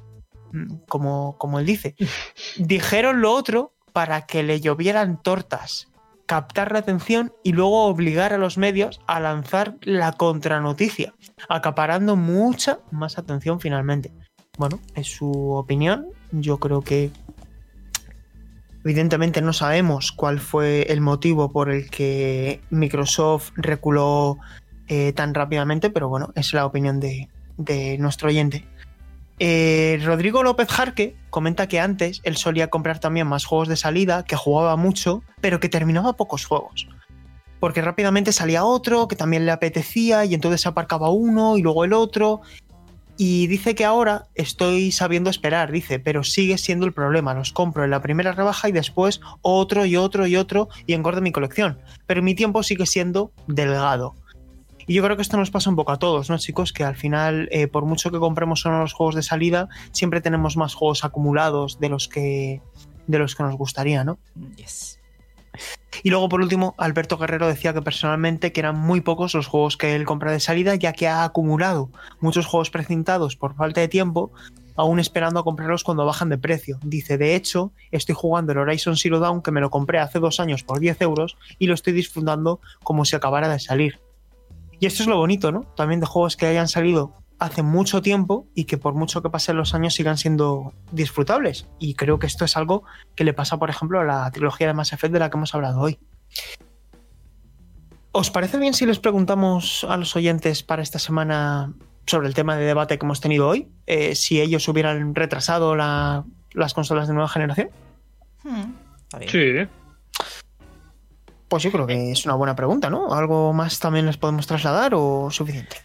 mm, como, como él dice. Dijeron lo otro para que le llovieran tortas, captar la atención y luego obligar a los medios a lanzar la contranoticia, acaparando mucha más atención finalmente. Bueno, es su opinión. Yo creo que evidentemente no sabemos cuál fue el motivo por el que Microsoft reculó eh, tan rápidamente, pero bueno, es la opinión de, de nuestro oyente. Eh, Rodrigo López Jarque comenta que antes él solía comprar también más juegos de salida, que jugaba mucho, pero que terminaba pocos juegos. Porque rápidamente salía otro que también le apetecía y entonces aparcaba uno y luego el otro. Y dice que ahora estoy sabiendo esperar, dice, pero sigue siendo el problema. Los compro en la primera rebaja y después otro y otro y otro y engordo mi colección. Pero mi tiempo sigue siendo delgado. Y yo creo que esto nos pasa un poco a todos, ¿no, chicos? Que al final, eh, por mucho que compremos solo los juegos de salida, siempre tenemos más juegos acumulados de los que, de los que nos gustaría, ¿no? Yes. Y luego, por último, Alberto Guerrero decía que personalmente que eran muy pocos los juegos que él compra de salida, ya que ha acumulado muchos juegos precintados por falta de tiempo, aún esperando a comprarlos cuando bajan de precio. Dice, de hecho, estoy jugando el Horizon Zero Dawn que me lo compré hace dos años por 10 euros y lo estoy disfrutando como si acabara de salir. Y esto es lo bonito, ¿no? También de juegos que hayan salido hace mucho tiempo y que por mucho que pasen los años sigan siendo disfrutables. Y creo que esto es algo que le pasa, por ejemplo, a la trilogía de Mass Effect de la que hemos hablado hoy. ¿Os parece bien si les preguntamos a los oyentes para esta semana sobre el tema de debate que hemos tenido hoy? Eh, si ellos hubieran retrasado la- las consolas de nueva generación. Hmm. Sí. Pues yo creo que es una buena pregunta, ¿no? ¿Algo más también les podemos trasladar o suficiente?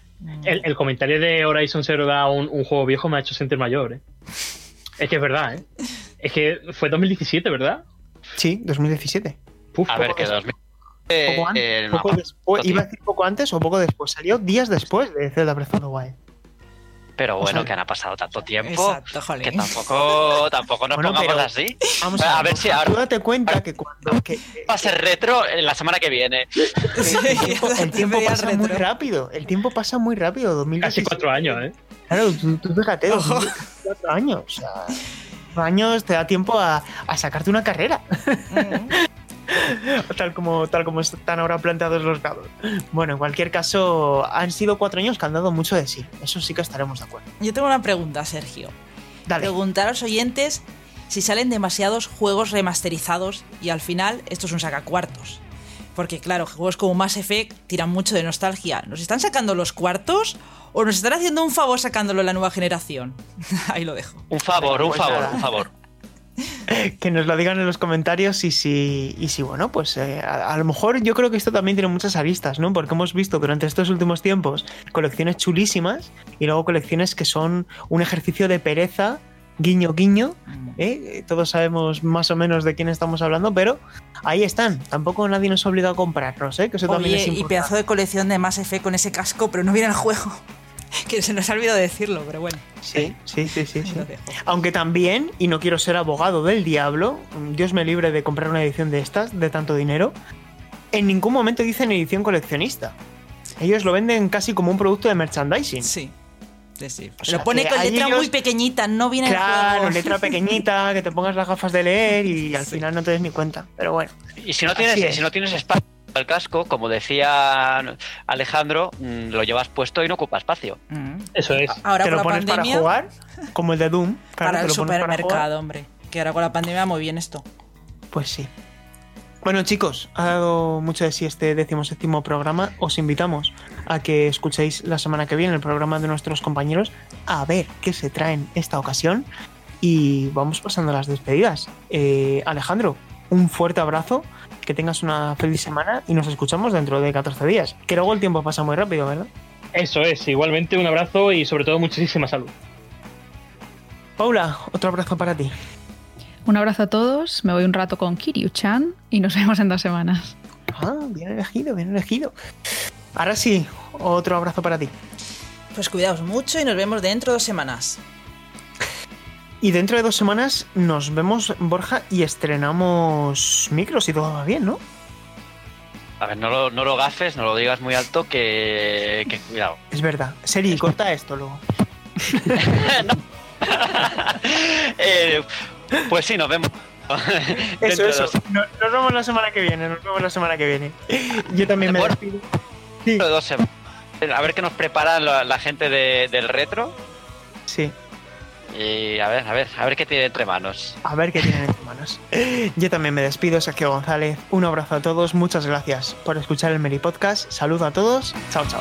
El, el comentario de Horizon Zero Dawn, un juego viejo, me ha hecho sentir mayor, ¿eh? Es que es verdad, ¿eh? Es que fue 2017, ¿verdad? Sí, 2017. Puf, A ver, que 2000. Poco, eh, no, poco después, tío. iba a decir poco antes o poco después. Salió días después de Zelda Breath of the Wild. Pero o bueno, sea, que han pasado tanto tiempo Exacto, jolín. que tampoco, tampoco nos Bueno, pongamos así. Vamos A a, ver si ahora- Tú date cuenta que cuando. que- que- Va a ser retro en la semana que viene. el tiempo, el tiempo pasa muy retro. rápido. El tiempo pasa muy rápido. 2017. Casi cuatro años, ¿eh? Claro, tú, tú fíjate, Ojo. 2024 años. O sea, cuatro años te da tiempo a, a sacarte una carrera. Mm. tal como, tal como están ahora planteados los dados. Bueno, en cualquier caso, han sido cuatro años que han dado mucho de sí. Eso sí que estaremos de acuerdo. Yo tengo una pregunta, Sergio. Dale. Preguntar a los oyentes si salen demasiados juegos remasterizados y al final esto es un sacacuartos. Porque claro, juegos como Mass Effect tiran mucho de nostalgia. ¿Nos están sacando los cuartos o nos están haciendo un favor sacándolo en la nueva generación? Ahí lo dejo. Un favor, un Pues favor, nada. un favor. que nos lo digan en los comentarios y si, y si bueno, pues eh, a, a lo mejor yo creo que esto también tiene muchas aristas, ¿no? Porque hemos visto durante estos últimos tiempos colecciones chulísimas y luego colecciones que son un ejercicio de pereza, guiño, guiño, ¿eh? Todos sabemos más o menos de quién estamos hablando, pero ahí están. Tampoco nadie nos ha obligado a comprarlos, ¿eh? Que eso también es y importante. pedazo de colección de Mass Effect con ese casco, pero no viene al juego. Que se nos ha olvidado decirlo, pero bueno. Sí, sí, sí, sí. sí. Dejo. Aunque también, y no quiero ser abogado del diablo, Dios me libre de comprar una edición de estas, de tanto dinero, en ningún momento dicen edición coleccionista. Ellos lo venden casi como un producto de merchandising. Sí. Sí, sí. O sea, lo pone con letra ellos- muy pequeñita, no viene Claro, juego. letra pequeñita, que te pongas las gafas de leer y al Sí. final no te des ni cuenta. Pero bueno, Y si no tienes, es. si no tienes espacio el casco, como decía Alejandro, mm, lo llevas puesto y no ocupa espacio. Mm. Eso es. Ahora ¿Te lo pones pandemia, para jugar? Como el de Doom. claro, para el pones para supermercado, hombre. Que ahora con la pandemia muy bien esto. Pues sí. Bueno chicos, ha dado mucho de sí este decimoséptimo programa. Os invitamos a que escuchéis la semana que viene el programa de nuestros compañeros a ver qué se traen esta ocasión. Y vamos pasando a las despedidas. Eh, Alejandro, un fuerte abrazo, que tengas una feliz semana y nos escuchamos dentro de 14 días. Que luego el tiempo pasa muy rápido, ¿verdad? Eso es. Igualmente un abrazo y sobre todo muchísima salud. Paula, otro abrazo para ti. Un abrazo a todos, me voy un rato con Kiryu-chan y nos vemos en dos semanas. Ah, bien elegido, bien elegido. Ahora sí, otro abrazo para ti. Pues cuidaos mucho y nos vemos dentro de dos semanas. Y dentro de dos semanas nos vemos, Borja, y estrenamos micros y todo va bien, ¿no? A ver, no lo, no lo gafes, no lo digas muy alto, que, que cuidado. Es verdad. Seri, corta esto luego. Eh, pues sí, nos vemos. Eso, eso. Nos vemos la semana que viene, nos vemos la semana que viene. Yo también me despido. Sí, dentro de dos semanas. A ver qué nos prepara la, la gente de- del retro. sí. Y a ver, a ver, a ver qué tiene entre manos. A ver qué tienen entre manos. Yo también me despido, Sergio González. Un abrazo a todos, muchas gracias por escuchar el Meri Podcast. Saludo a todos. Chao, chao.